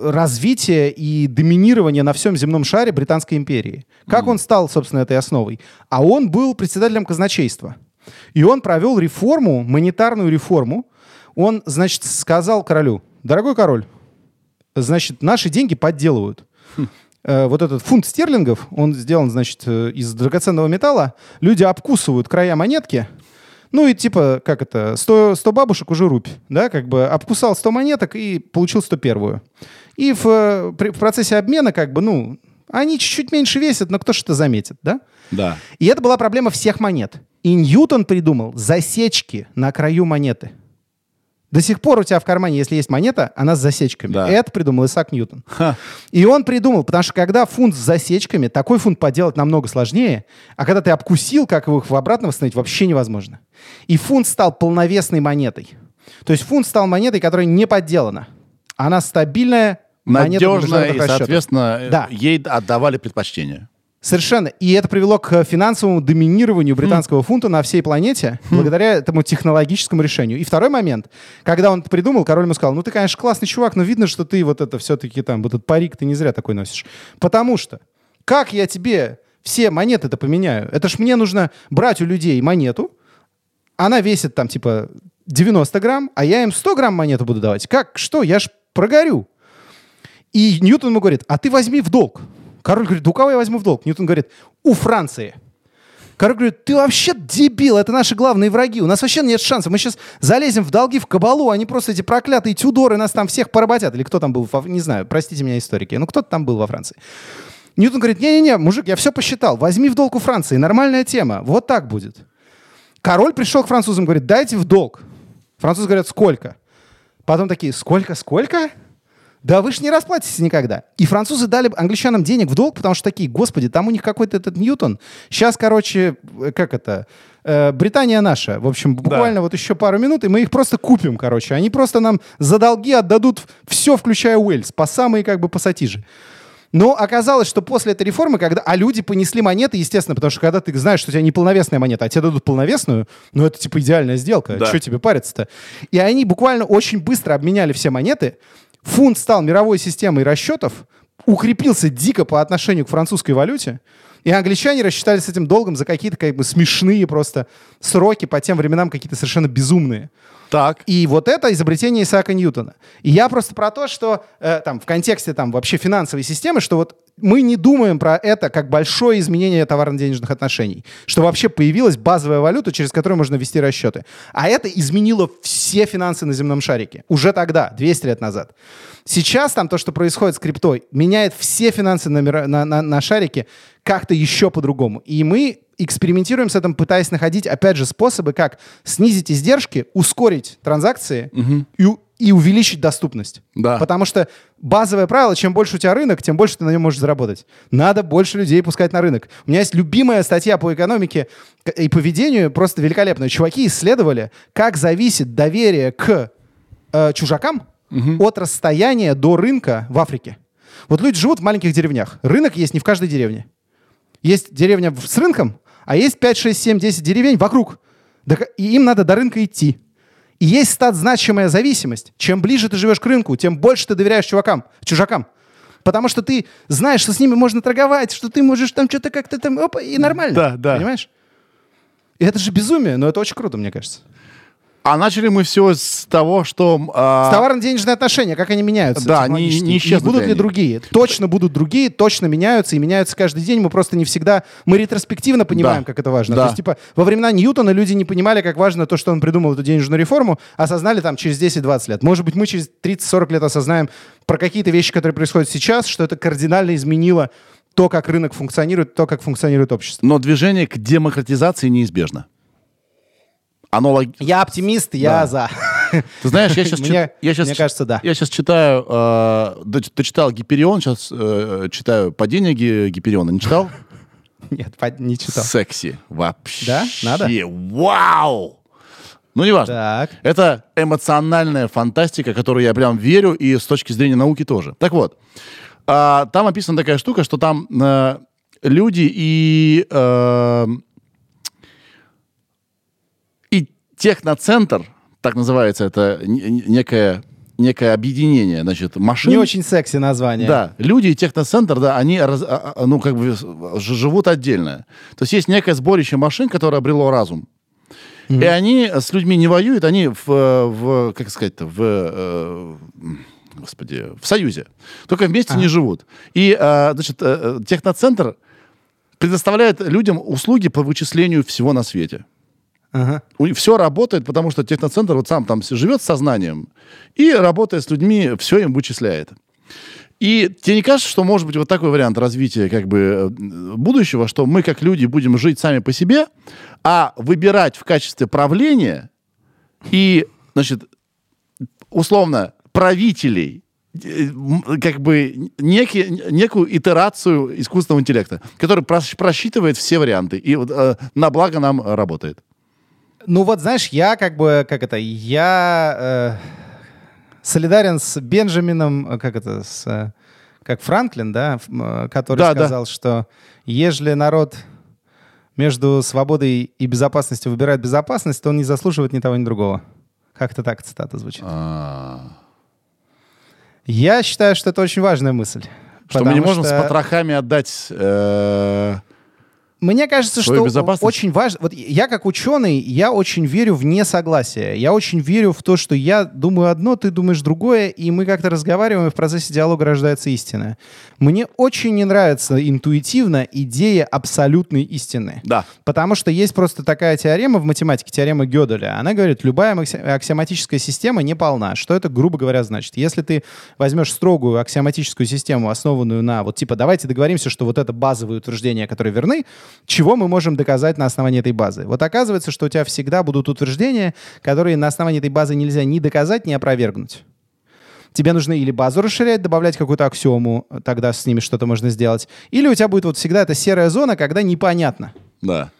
развития и доминирования на всем земном шаре Британской империи. Как он стал, собственно, этой основой? А он был председателем казначейства. И он провел реформу, монетарную реформу. Он, значит, сказал королю, дорогой король, значит, наши деньги подделывают. Э, Вот этот фунт стерлингов, он сделан, значит, э, из драгоценного металла. Люди обкусывают края монетки. Ну и типа, как это, 100, 100 бабушек уже рубь, да, как бы обкусал 100 монеток и получил 101. И в, э, при- в процессе обмена, как бы, ну, они чуть-чуть меньше весят, но кто ж это заметит, да? Да. И это была проблема всех монет. И Ньютон придумал засечки на краю монеты. До сих пор у тебя в кармане, если есть монета, она с засечками. Да. Это придумал Исаак Ньютон. Ха. И он придумал, потому что когда фунт с засечками, такой фунт поделать намного сложнее, а когда ты обкусил, как его их в обратно восстановить, вообще невозможно. И фунт стал полновесной монетой. То есть фунт стал монетой, которая не подделана. Она стабильная, монета Надежно, и, расчетов. соответственно, Да. ей отдавали предпочтение. Совершенно. И это привело к финансовому доминированию британского фунта на всей планете благодаря этому технологическому решению. И второй момент, когда он это придумал, король ему сказал, ну ты, конечно, классный чувак, но видно, что ты вот это все-таки там, вот этот парик ты не зря такой носишь. Потому что как я тебе все монеты-то поменяю? Это ж мне нужно брать у людей монету, она весит там типа 90 грамм, а я им 100 грамм монету буду давать. Как? Что? Я ж прогорю. И Ньютон ему говорит, а ты возьми в долг. Король говорит, да у кого я возьму в долг? Ньютон говорит, у Франции. Король говорит, ты вообще дебил, это наши главные враги, у нас вообще нет шансов, мы сейчас залезем в долги, в кабалу, они просто эти проклятые тюдоры нас там всех поработят. Или кто там был, не знаю, простите меня, историки, ну кто-то там был во Франции. Ньютон говорит, не-не-не, мужик, я все посчитал, возьми в долг у Франции, нормальная тема, вот так будет. Король пришел к французам, говорит, дайте в долг. Французы говорят, сколько? Потом такие, сколько, сколько? Да вы ж не расплатитесь никогда. И французы дали англичанам денег в долг, потому что такие, господи, там у них какой-то этот Ньютон. Сейчас, короче, э, как это, э, Британия наша. В общем, буквально вот еще пару минут, и мы их просто купим, короче. Они просто нам за долги отдадут все, включая Уэльс, по самые как бы пассатижи. Но оказалось, что после этой реформы, когда... А люди понесли монеты, естественно, потому что когда ты знаешь, что у тебя неполновесная монета, а тебе дадут полновесную, ну это типа идеальная сделка. Да. Что тебе париться-то? И они буквально очень быстро обменяли все монеты. Фунт стал мировой системой расчетов, укрепился дико по отношению к французской валюте. И англичане рассчитались с этим долгом за какие-то как бы смешные просто сроки по тем временам какие-то совершенно безумные. Так. И вот это изобретение Исаака Ньютона. И я просто про то, что э, там в контексте там вообще финансовой системы, что вот мы не думаем про это как большое изменение товарно-денежных отношений, что вообще появилась базовая валюта, через которую можно вести расчеты. А это изменило все финансы на земном шарике. Уже тогда, 200 лет назад. Сейчас там то, что происходит с криптой, меняет все финансы на, мира- на- на- на шарике как-то еще по-другому. И мы экспериментируем с этим, пытаясь находить, опять же, способы, как снизить издержки, ускорить транзакции и, у- и увеличить доступность. Да. Потому что базовое правило, чем больше у тебя рынок, тем больше ты на нем можешь заработать. Надо больше людей пускать на рынок. У меня есть любимая статья по экономике и поведению, просто великолепная. Чуваки исследовали, как зависит доверие к э, чужакам от расстояния до рынка в Африке. Вот люди живут в маленьких деревнях. Рынок есть не в каждой деревне. Есть деревня с рынком, а есть 5, 6, 7, 10 деревень вокруг. И им надо до рынка идти. И есть стат значимая зависимость. Чем ближе ты живешь к рынку, тем больше ты доверяешь чувакам, чужакам. Потому что ты знаешь, что с ними можно торговать, что ты можешь там что-то как-то там, опа, и нормально. Да, да. Понимаешь? И это же безумие, но это очень круто, мне кажется. А начали мы все с того, что... а, С товарно-денежные отношения, как они меняются? Да, технологически? не- И исчезнут будут ли ли они? другие? Точно будут другие, точно меняются и меняются каждый день. Мы просто не всегда... Мы ретроспективно понимаем, Да. как это важно. Да. То есть, типа, во времена Ньютона люди не понимали, как важно то, что он придумал эту денежную реформу, осознали там через 10-20 лет. Может быть, мы через 30-40 лет осознаем про какие-то вещи, которые происходят сейчас, что это кардинально изменило то, как рынок функционирует, то, как функционирует общество. Но движение к демократизации неизбежно. Оно лог- Я оптимист, я Да. за. Ты знаешь, я сейчас, Мне- я сейчас, мне кажется, да. Я сейчас читаю, э, доч- дочитал Гиперион, сейчас э, читаю «Падение Ги- Гипериона». Не читал? Нет, не читал. Секси. Вообще. Да? Надо? Вау! Ну, не важно. Так. Это эмоциональная фантастика, которую я прям верю, и с точки зрения науки тоже. Так вот, а, там описана такая штука, что там э, люди и, э, и техноцентр, так называется это некое, некое объединение, значит, машин. Не очень секси название. Да, люди и техноцентр, да, они раз- а, а, ну, как бы живут отдельно. То есть есть некое сборище машин, которое обрело разум. И они с людьми не воюют, они в, в как сказать-то, в, э, господи, в союзе. Только вместе не живут. И, э, значит, э, техноцентр предоставляет людям услуги по вычислению всего на свете. Ага. Все работает, потому что техноцентр вот сам там живет с сознанием и, работая с людьми, все им вычисляет. И тебе не кажется, что может быть вот такой вариант развития как бы э, будущего, что мы как люди будем жить сами по себе, а выбирать в качестве правления и, значит, условно, правителей, э, как бы некий, некую итерацию искусственного интеллекта, который прос- просчитывает все варианты и э, на благо нам работает. Ну вот, знаешь, я как бы, как это, я э, солидарен с Бенджамином, э, как это, с, э, как Франклин, да, э, который Да, да. сказал, что ежели народ между свободой и безопасностью выбирает безопасность, то он не заслуживает ни того, ни другого. Как-то так цитата звучит. А, Я считаю, что это очень важная мысль. Что мы не можем что- с потрохами отдать... э, Мне кажется, Свою что очень важно. Вот я как ученый, я очень верю в несогласие. Я очень верю в то, что я думаю одно, ты думаешь другое, и мы как-то разговариваем, и в процессе диалога рождается истина. Мне очень не нравится интуитивно идея абсолютной истины. Да. Потому что есть просто такая теорема в математике, теорема Гёделя. Она говорит, любая аксиоматическая система не полна. Что это, грубо говоря, значит? Если ты возьмешь строгую аксиоматическую систему, основанную на, вот типа, давайте договоримся, что вот это базовые утверждения, которые верны, чего мы можем доказать на основании этой базы? Вот оказывается, что у тебя всегда будут утверждения, которые на основании этой базы нельзя ни доказать, ни опровергнуть. Тебе нужно или базу расширять, добавлять какую-то аксиому, тогда с ними что-то можно сделать. Или у тебя будет вот всегда эта серая зона, когда непонятно. Да.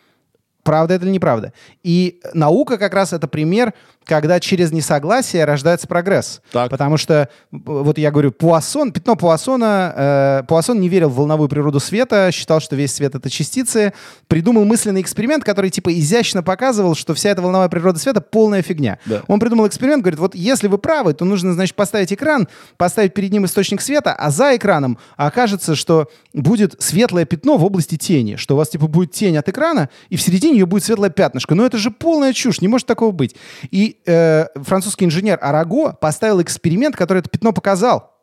Правда это или неправда? И наука как раз это пример, когда через несогласие рождается прогресс. Так. Потому что, вот я говорю, Пуассон, пятно Пуассона, э, Пуассон не верил в волновую природу света, считал, что весь свет — это частицы, придумал мысленный эксперимент, который типа изящно показывал, что вся эта волновая природа света — полная фигня. Да. Он придумал эксперимент, говорит, вот если вы правы, то нужно, значит, поставить экран, поставить перед ним источник света, а за экраном окажется, что будет светлое пятно в области тени, что у вас, типа, будет тень от экрана, и в середине ее будет светлое пятнышко. Но это же полная чушь, не может такого быть. И э, французский инженер Араго поставил эксперимент, который это пятно показал.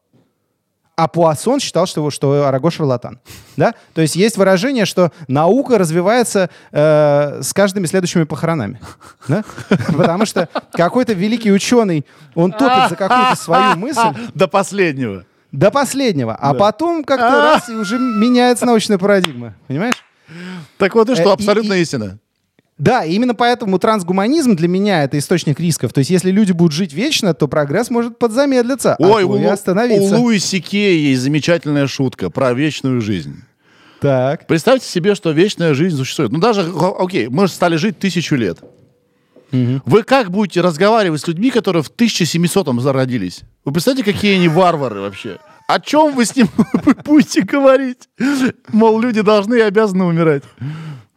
А Пуассон считал, что, что Араго шарлатан. Да? То есть есть выражение, что наука развивается э, с каждыми следующими похоронами. Да? Потому что какой-то великий ученый, он топит за какую-то свою мысль До последнего. до последнего, а потом как-то раз и уже меняется научная парадигма. Понимаешь? Так вот и Э, что, абсолютная и- истина. Да, именно поэтому трансгуманизм для меня это источник рисков. То есть, если люди будут жить вечно, то прогресс может подзамедлиться, Ой, а у, остановиться. у Луиси Кей есть замечательная шутка про вечную жизнь. Так. Представьте себе, что вечная жизнь существует. Ну даже, окей, мы же стали жить тысячу лет. Вы как будете разговаривать с людьми, которые в 1700-м зародились? Вы представляете, какие они варвары вообще? О чем вы с ним будете говорить? Мол, люди должны и обязаны умирать.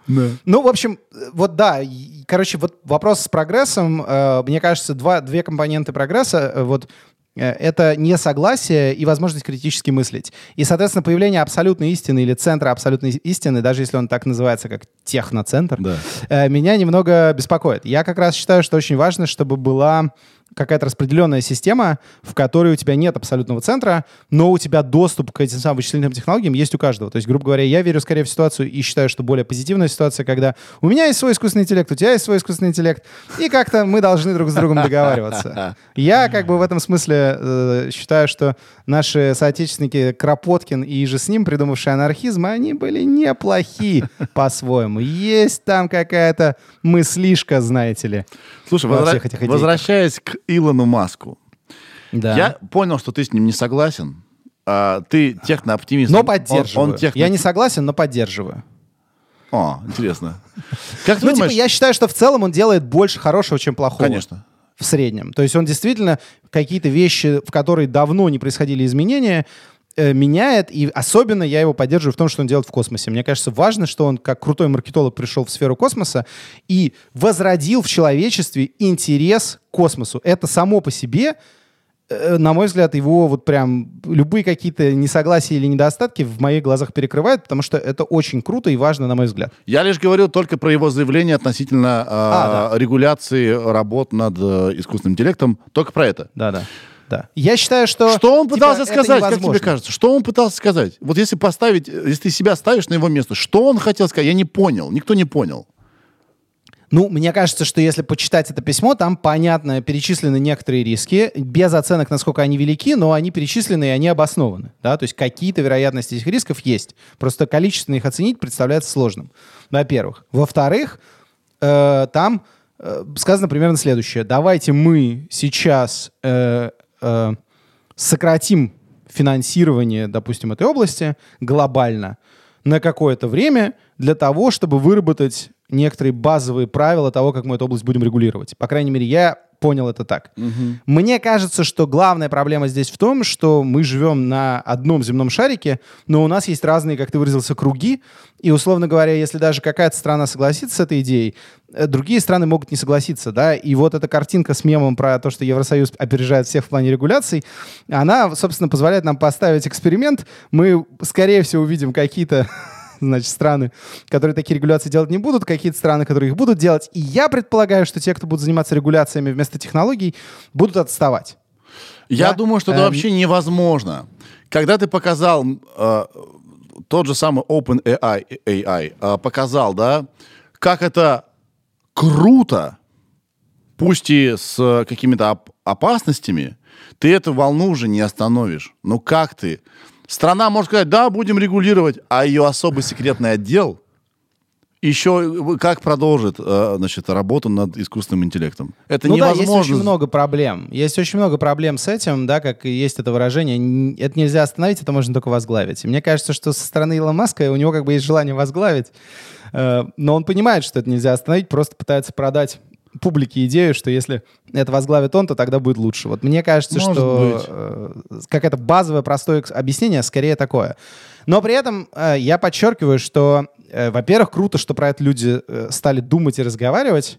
Да. Ну, в общем, вот да, короче, вот вопрос с прогрессом, э, мне кажется, два, две компоненты прогресса. Э, Вот э, это несогласие и возможность критически мыслить. И, соответственно, появление абсолютной истины или центра абсолютной истины, даже если он так называется, как техноцентр, Да. э, меня немного беспокоит. Я как раз считаю, что очень важно, чтобы была какая-то распределенная система, в которой у тебя нет абсолютного центра, но у тебя доступ к этим самым вычислительным технологиям есть у каждого. То есть, грубо говоря, я верю скорее в ситуацию и считаю, что более позитивная ситуация, когда у меня есть свой искусственный интеллект, у тебя есть свой искусственный интеллект, и как-то мы должны друг с другом договариваться. Я как бы в этом смысле э, считаю, что наши соотечественники Кропоткин и же с ним, придумавшие анархизм, они были неплохи по-своему. Есть там какая-то мыслишка, знаете ли. Слушай, Во возра- этих возвращаясь к Илону Маску. Да. Я понял, что ты с ним не согласен. А, ты технооптимист. Но Он- поддерживаю. Он, техно- Я не согласен, но поддерживаю. О, интересно. Как Ну, типа, я считаю, что в целом он делает больше хорошего, чем плохого. Конечно. В среднем. То есть он действительно какие-то вещи, в которые давно не происходили изменения, э, меняет, и особенно я его поддерживаю в том, что он делает в космосе. Мне кажется, важно, что он как крутой маркетолог пришел в сферу космоса и возродил в человечестве интерес к космосу. Это само по себе э, на мой взгляд, его вот прям любые какие-то несогласия или недостатки в моих глазах перекрывают, потому что это очень круто и важно, на мой взгляд. Я лишь говорил только про его заявление относительно а, А, регуляции работ над э, искусственным интеллектом. Только про это. Да-да. Да. Я считаю, что... Что он типа, пытался это сказать, как тебе кажется? Что он пытался сказать? Вот если поставить, если ты себя ставишь на его место, что он хотел сказать? Я не понял, никто не понял. Ну, мне кажется, что если почитать это письмо, там, понятно, перечислены некоторые риски, без оценок, насколько они велики, но они перечислены и они обоснованы. Да? То есть какие-то вероятности этих рисков есть. Просто количественно их оценить представляется сложным. Во-первых. Во-вторых, э, там э, сказано примерно следующее. Давайте мы сейчас э, э, сократим финансирование, допустим, этой области глобально на какое-то время для того, чтобы выработать некоторые базовые правила того, как мы эту область будем регулировать. По крайней мере, я понял это так. Мне кажется, что главная проблема здесь в том, что мы живем на одном земном шарике, но у нас есть разные, как ты выразился, круги, и, условно говоря, если даже какая-то страна согласится с этой идеей, э, другие страны могут не согласиться, да, и вот эта картинка с мемом про то, что Евросоюз опережает всех в плане регуляций, она, собственно, позволяет нам поставить эксперимент, мы, скорее всего, увидим какие-то значит, страны, которые такие регуляции делать не будут, какие-то страны, которые их будут делать. И я предполагаю, что те, кто будут заниматься регуляциями вместо технологий, будут отставать. Я Да. думаю, что это Эм. вообще невозможно. Когда ты показал э, тот же самый OpenAI AI, э, показал, да, как это круто, пусть и с э, какими-то оп- опасностями, ты эту волну уже не остановишь. Ну как ты? Страна может сказать, да, будем регулировать, а ее особый секретный отдел еще как продолжит э, значит, работу над искусственным интеллектом. Это ну да, невозможно. есть очень много проблем. Есть очень много проблем с этим, да, как и есть это выражение. Это нельзя остановить, это можно только возглавить. И мне кажется, что со стороны Илона Маска у него как бы есть желание возглавить, э, но он понимает, что это нельзя остановить, просто пытается продать публике идею, что если это возглавит он, то тогда будет лучше. Вот мне кажется, Может что быть. э, какое-то базовое простое объяснение скорее такое. Но при этом э, я подчеркиваю, что, э, во-первых, круто, что про это люди стали думать и разговаривать.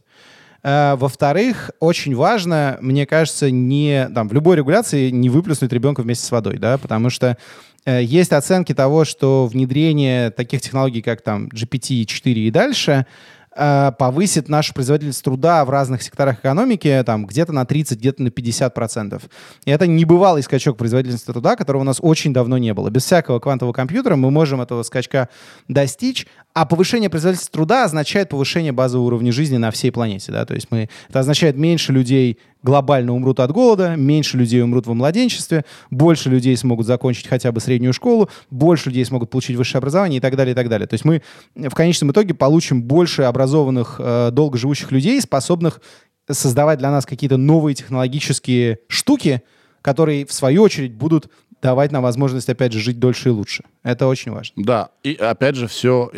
Во-вторых, очень важно, мне кажется, не там в любой регуляции не выплеснуть ребенка вместе с водой, да, потому что э, есть оценки того, что внедрение таких технологий, как там GPT-4 и дальше, повысит нашу производительность труда в разных секторах экономики там где-то на 30, где-то на 50 процентов. И это небывалый скачок производительности труда, которого у нас очень давно не было. Без всякого квантового компьютера мы можем этого скачка достичь, а повышение производительности труда означает повышение базового уровня жизни на всей планете. Да? То есть мы, это означает меньше людей глобально умрут от голода, меньше людей умрут во младенчестве, больше людей смогут закончить хотя бы среднюю школу, больше людей смогут получить высшее образование и так далее, и так далее. То есть мы в конечном итоге получим больше образованных, э, долгоживущих людей, способных создавать для нас какие-то новые технологические штуки, которые, в свою очередь, будут давать нам возможность, опять же, жить дольше и лучше. Это очень важно. Да, и опять же все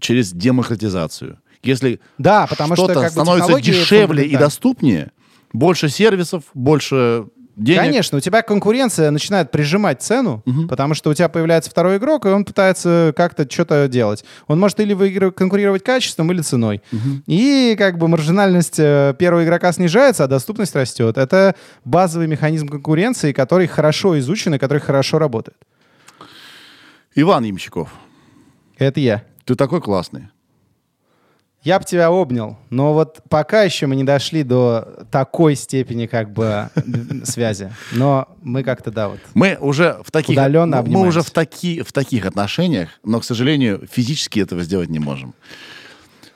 через демократизацию. Если Да, потому что что-то как становится дешевле и доступнее, больше сервисов, больше денег. Конечно, у тебя конкуренция начинает прижимать цену, потому что у тебя появляется второй игрок, и он пытается как-то что-то делать. Он может или выигрывать, конкурировать качеством, или ценой. И как бы маржинальность э, первого игрока снижается, а доступность растет. Это базовый механизм конкуренции, который хорошо изучен и который хорошо работает. Иван Ямщиков, Это я. ты такой классный. Я бы тебя обнял, но вот пока еще мы не дошли до такой степени как бы связи. Но мы как-то, да, вот. Мы уже в таких, Удаленно мы уже в, таки, в таких отношениях, но, к сожалению, физически этого сделать не можем.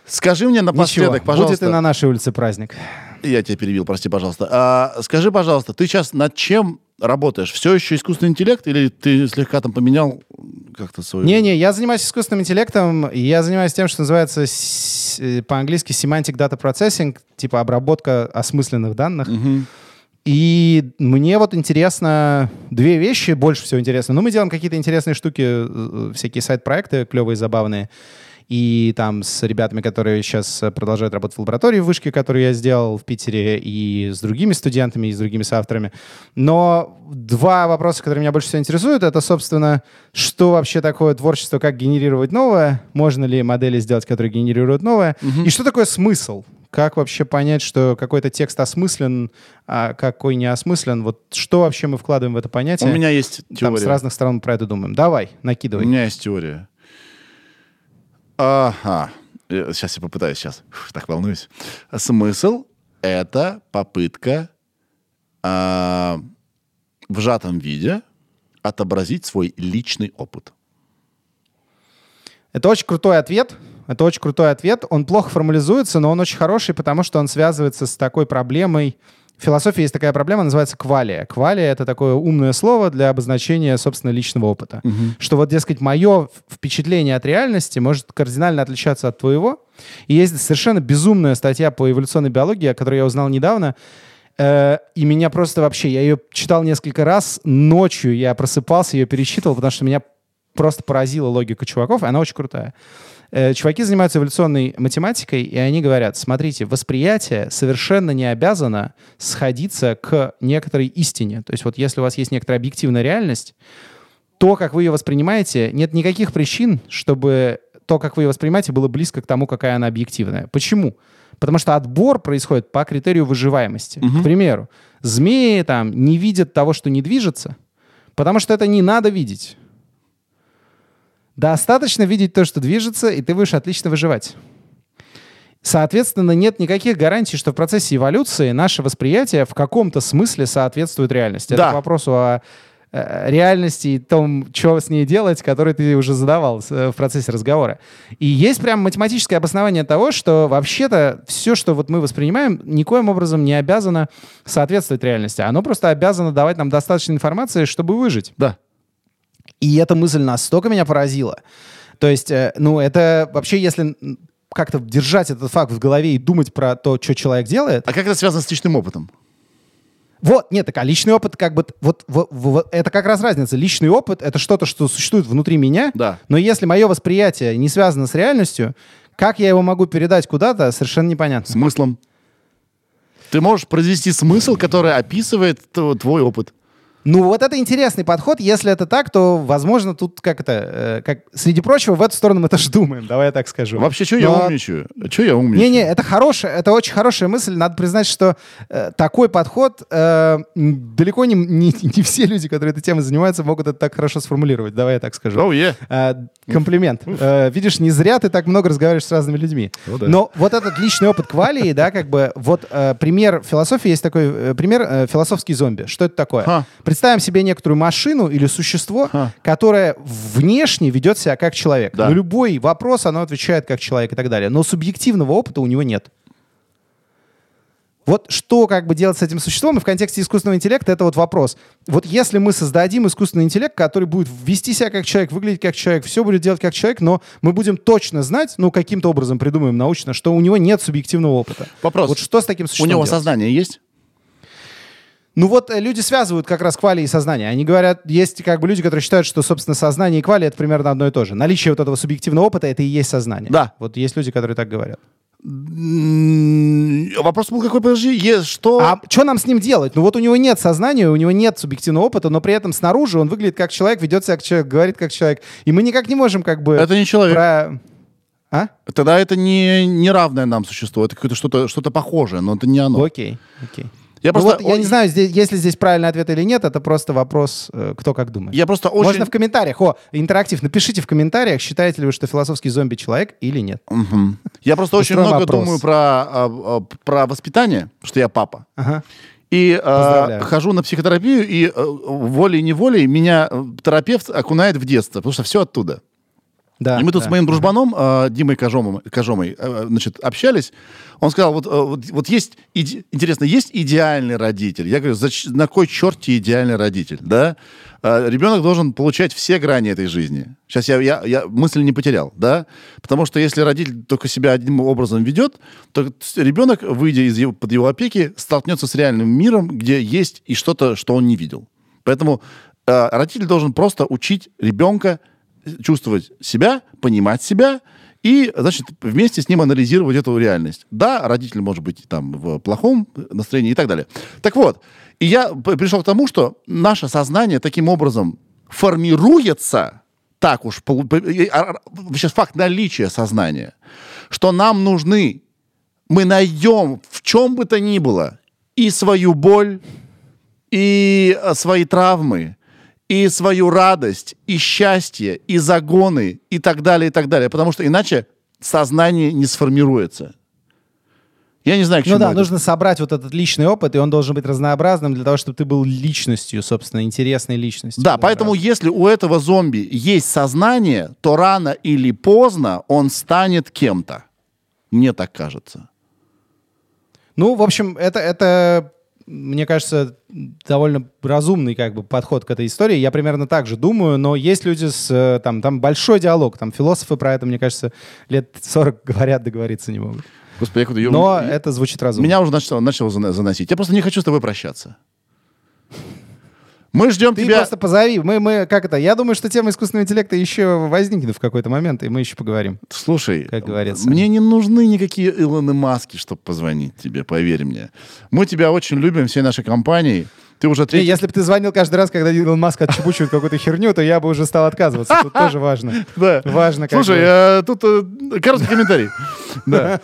Скажи мне напоследок, Ничего, пожалуйста. будет и на нашей улице праздник. Я тебя перебил, прости, пожалуйста. А, скажи, пожалуйста, ты сейчас над чем работаешь? Все еще искусственный интеллект или ты слегка там поменял как-то свой... Не-не, я занимаюсь искусственным интеллектом, и я занимаюсь тем, что называется э, по-английски semantic data processing, типа обработка осмысленных данных. Мгм. И мне вот интересно две вещи, больше всего интересно. Ну, мы делаем какие-то интересные штуки, э, э, всякие сайт-проекты клевые, забавные. И там с ребятами, которые сейчас э, продолжают работать в лаборатории в Вышке, которую я сделал в Питере, и с другими студентами, и с другими соавторами. Но два вопроса, которые меня больше всего интересуют, это, собственно, что вообще такое творчество, как генерировать новое, можно ли модели сделать, которые генерируют новое, и что такое смысл? Как вообще понять, что какой-то текст осмыслен, а какой не осмыслен? Вот что вообще мы вкладываем в это У понятие? меня есть Там теория. с разных сторон мы про это думаем. Давай, У накидывай. меня есть теория. Ага. Сейчас я попытаюсь, сейчас. Так волнуюсь. Смысл — это попытка а, в сжатом виде отобразить свой личный опыт. Это очень крутой ответ. Это очень крутой ответ. Он плохо формализуется, но он очень хороший, потому что он связывается с такой проблемой. В философии есть такая проблема, называется квалия. Квалия — это такое умное слово для обозначения, собственно, личного опыта. Что вот, дескать, мое впечатление от реальности может кардинально отличаться от твоего. И есть совершенно безумная статья по эволюционной биологии, о которой я узнал недавно, Э, И меня просто вообще, я ее читал несколько раз, ночью я просыпался, ее перечитывал, потому что меня просто поразила логика чуваков, и она очень крутая. Э, Чуваки занимаются эволюционной математикой, и они говорят, смотрите, восприятие совершенно не обязано сходиться к некоторой истине. То есть вот если у вас есть некоторая объективная реальность, то, как вы ее воспринимаете, нет никаких причин, чтобы то, как вы ее воспринимаете, было близко к тому, какая она объективная. Почему? Потому что отбор происходит по критерию выживаемости. К примеру, змеи там не видят того, что не движется, потому что это не надо видеть. Достаточно видеть то, что движется, и ты будешь отлично выживать. Соответственно, нет никаких гарантий, что в процессе эволюции наше восприятие в каком-то смысле соответствует реальности. Да. Это к вопросу о э, реальности и том, что с ней делать, который ты уже задавал э, в процессе разговора. И есть прям математическое обоснование того, что вообще-то все, что вот мы воспринимаем, никоим образом не обязано соответствовать реальности. Оно просто обязано давать нам достаточно информации, чтобы выжить. Да. И эта мысль настолько меня поразила. То есть, э, ну, это вообще, если как-то держать этот факт в голове и думать про то, что человек делает. А как это связано с личным опытом? Вот, нет, так а личный опыт как бы... Вот, вот- вот это как раз разница. Личный опыт — это что-то, что существует внутри меня. Да. Но если мое восприятие не связано с реальностью, как я его могу передать куда-то, совершенно непонятно. Смыслом. Ты можешь произвести смысл, который описывает твой опыт. Ну, вот это интересный подход. Если это так, то, возможно, тут как это... э, как, среди прочего, в эту сторону мы тоже думаем, давай я так скажу. Вообще, что я Но- умничаю? Что я умничаю? Не-не, это хорошая, это очень хорошая мысль. Надо признать, что э, такой подход э, далеко не, не, не все люди, которые этой темой занимаются, могут это так хорошо сформулировать. Давай я так скажу. Оу, е. Э, комплимент. Э, видишь, не зря ты так много разговариваешь с разными людьми. Ну да. Но вот этот личный опыт квалии, да, как бы, вот э, пример философии есть такой э, пример э, философский зомби. Что это такое? Ха. Представим себе некоторую машину или существо, Ха. которое внешне ведет себя как человек. Да. На любой вопрос оно отвечает как человек и так далее. Но субъективного опыта у него нет. Вот что как бы делать с этим существом, и в контексте искусственного интеллекта это вот вопрос. Вот если мы создадим искусственный интеллект, который будет вести себя как человек, выглядеть как человек, все будет делать как человек, но мы будем точно знать, ну каким-то образом придумаем научно, что у него нет субъективного опыта. Вопрос. Вот что с таким У существом него делать? сознание есть? Ну вот э, люди связывают как раз квали и сознание. Они говорят, есть как бы люди, которые считают, что, собственно, сознание и квали — это примерно одно и то же. Наличие вот этого субъективного опыта — это и есть сознание. Да. Вот есть люди, которые так говорят. Вопрос был какой, подожди, есть что... А что нам с ним делать? Ну вот у него нет сознания, у него нет субъективного опыта, но при этом снаружи он выглядит как человек, ведет себя как человек, говорит как человек. И мы никак не можем как бы... Это не человек. про- А? Тогда это не, не равное нам существо, это какое-то что-то что похожее, но это не оно. Окей, окей. Я Ну просто, вот я не знаю, здесь, есть ли здесь правильный ответ или нет, это просто вопрос, э, кто как думает. я просто очень... Можно в комментариях. О, интерактив. Напишите в комментариях, считаете ли вы, что философский зомби человек или нет. Мгм. Я просто очень много опрос. думаю про, а, а, про воспитание, что я папа. Ага. И э, хожу на психотерапию, и э, волей-неволей меня э, терапевт окунает в детство, потому что все оттуда. Да, и мы тут да. с моим дружбаном э, Димой Кожомом, Кожомой э, значит, общались. Он сказал, вот, э, вот, вот есть, иде- интересно, есть идеальный родитель? Я говорю, «Зач- на кой черт тебе идеальный родитель? Да? Э, ребенок должен получать все грани этой жизни. Сейчас я, я, я мысль не потерял, да? Потому что если родитель только себя одним образом ведет, то ребенок, выйдя из его, под его опеки, столкнется с реальным миром, где есть и что-то, что он не видел. Поэтому э, родитель должен просто учить ребенка чувствовать себя, понимать себя и, значит, вместе с ним анализировать эту реальность. Да, родитель может быть там в плохом настроении и так далее. Так вот, и я пришел к тому, что наше сознание таким образом формируется, так уж, а, а, сейчас факт наличия сознания, что нам нужны, мы найдем в чем бы то ни было и свою боль, и свои травмы, и свою радость, и счастье, и загоны, и так далее, и так далее. Потому что иначе сознание не сформируется. Я не знаю, к чему Ну да, это. нужно собрать вот этот личный опыт, и он должен быть разнообразным для того, чтобы ты был личностью, собственно, интересной личностью. Да, поэтому если у этого зомби есть сознание, то рано или поздно он станет кем-то. Мне так кажется. Ну, в общем, это, это, мне кажется, довольно разумный как бы подход к этой истории. Я примерно так же думаю, но есть люди с... э, Там, там большой диалог, там философы про это, мне кажется, лет 40 говорят, договориться не могут. Господи, я куда- Но я- это звучит разумно. Меня уже начало, начало заносить. Я просто не хочу с тобой прощаться. Мы ждем Ты тебя... просто позови. Мы, мы, как это? Я думаю, что тема искусственного интеллекта еще возникнет в какой-то момент, и мы еще поговорим. Слушай, Как говорится. мне не нужны никакие Илоны Маски, чтобы позвонить тебе, поверь мне. Мы тебя очень любим, всей нашей компанией. Ты уже Не, третий... если бы ты звонил каждый раз, когда Илон Маск отчебучивает какую-то херню, то я бы уже стал отказываться. Тут тоже важно. Да. Важно, Слушай, э, тут э, короткий комментарий. Да.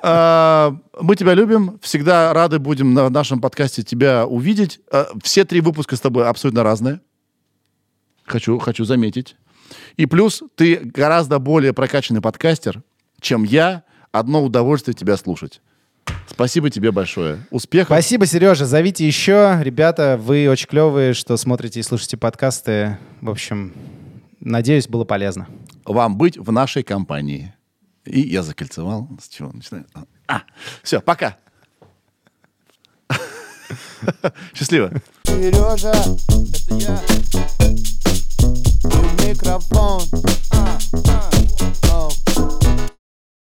А, Мы тебя любим, всегда рады будем на нашем подкасте тебя увидеть. А, Все три выпуска с тобой абсолютно разные. Хочу, хочу заметить. И плюс ты гораздо более прокачанный подкастер, чем я. Одно удовольствие тебя слушать. Спасибо тебе большое. Успехов. Спасибо, Сережа. Зовите еще. Ребята, вы очень клевые, что смотрите и слушаете подкасты. В общем, надеюсь, было полезно. вам быть в нашей компании. И я закольцевал. С чего начинаю? А, все, пока. Счастливо. Сережа, это я. Микрофон. А, а.